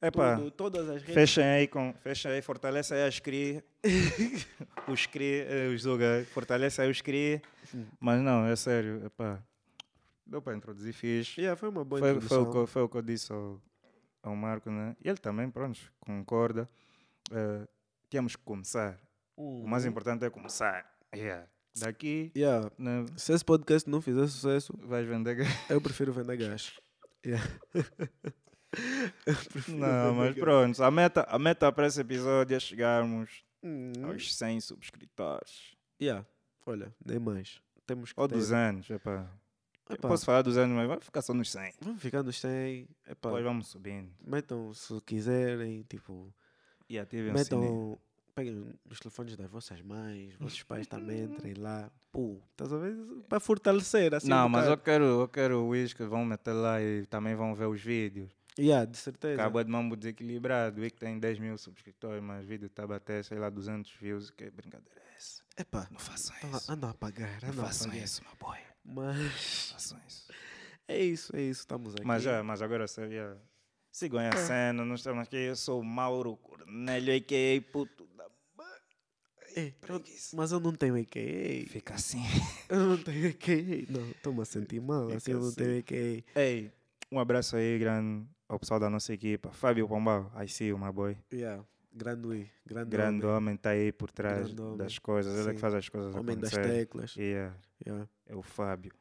Epá, Tudo, todas as redes. fechem aí com. Fechem aí, fortalece aí as CRI. os CRI, eh, os Zoga, fortalece aí os CRI. Hum. Mas não, é sério, epá. Deu para introduzir fixe. Yeah, foi uma boa Foi, foi, o que, eu- foi o que eu disse ao, ao Marco, né? E ele também, pronto, concorda. Eh, tínhamos que começar. O mais importante é começar. Yeah. Daqui, Yeah. né, Se esse podcast não fizer sucesso, vais vender. gás. eu prefiro vender gás. Yeah. Não, vender mas gás. pronto. A meta, a meta para esse episódio é chegarmos Hum, aos 100 subscritores. yeah. Olha, nem mais. Temos que Ou ter- 200, epá. Epá, Posso falar 200, mas vai ficar só nos 100. Vamos ficar nos 100. Epá, Depois vamos subindo. metam se quiserem, tipo, E sininho. metam, peguem os telefones das vossas mães, vossos pais também entrem lá. Pô, estás a ver? Para fortalecer, assim. Não, um mas eu quero, eu quero o Wish que vão meter lá e também vão ver os vídeos. Yeah, de certeza. Acaba de mambo desequilibrado. O Wick tem 10 mil subscritores, mas o vídeo está a bater, sei lá, 200 views. Que brincadeira é essa? Epá, Não façam isso. anda a apagar, Não façam isso, meu boy. Mas Façam isso. é isso, é isso, estamos aqui. Mas, já, mas agora sabia. Sigam a cena, nós estamos aqui. Eu sou o Mauro Cornélio, a.k.a. puto É, eu- mas eu não tenho AKA. Fica assim. Eu não tenho AKA. Não, estou-me a sentir mal, Fica assim eu não assim. tenho AKA. Ei, um abraço aí, grande, ao pessoal da nossa equipa. Fábio Pombal, I see you, my boy. Yeah, grande Ui, grande, Grande homem, homem está aí por trás homem. das coisas. Ele é que Sim. faz as coisas homem das acontecerem. teclas. Yeah, Yeah. é o Fábio.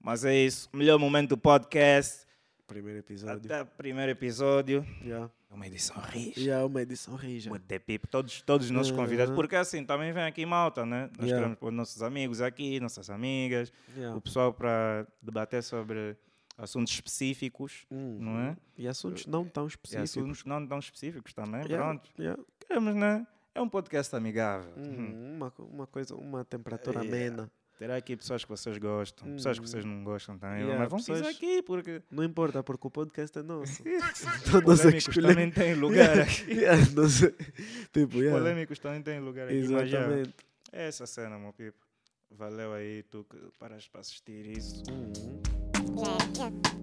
Mas é isso. Melhor momento do podcast. Primeiro episódio. Até primeiro episódio. Yeah. É uma edição rija. Yeah, uma edição rija. With the people. Todos, todos os nossos convidados. Porque assim, também vem aqui malta, né? Nós Yeah. queremos pôr nossos amigos aqui, nossas amigas. Yeah. O pessoal para debater sobre assuntos específicos. Uhum. não é? E assuntos não tão E específicos. assuntos não tão específicos também. Pronto. Queremos, né? É um podcast amigável. Uhum, Uma, uma coisa, uma temperatura Yeah. amena. Terá aqui pessoas que vocês gostam, pessoas que vocês não gostam também. Yeah, mas pisar pessoas- aqui porque Não importa, porque o podcast é nosso. então nós é que também têm lugar aqui. Yeah, nós tipo, yeah. Polêmicos também têm lugar aqui. Exatamente. é essa cena, meu pipo. Valeu aí tu que paras para assistir isso. Uhum. Yeah, yeah.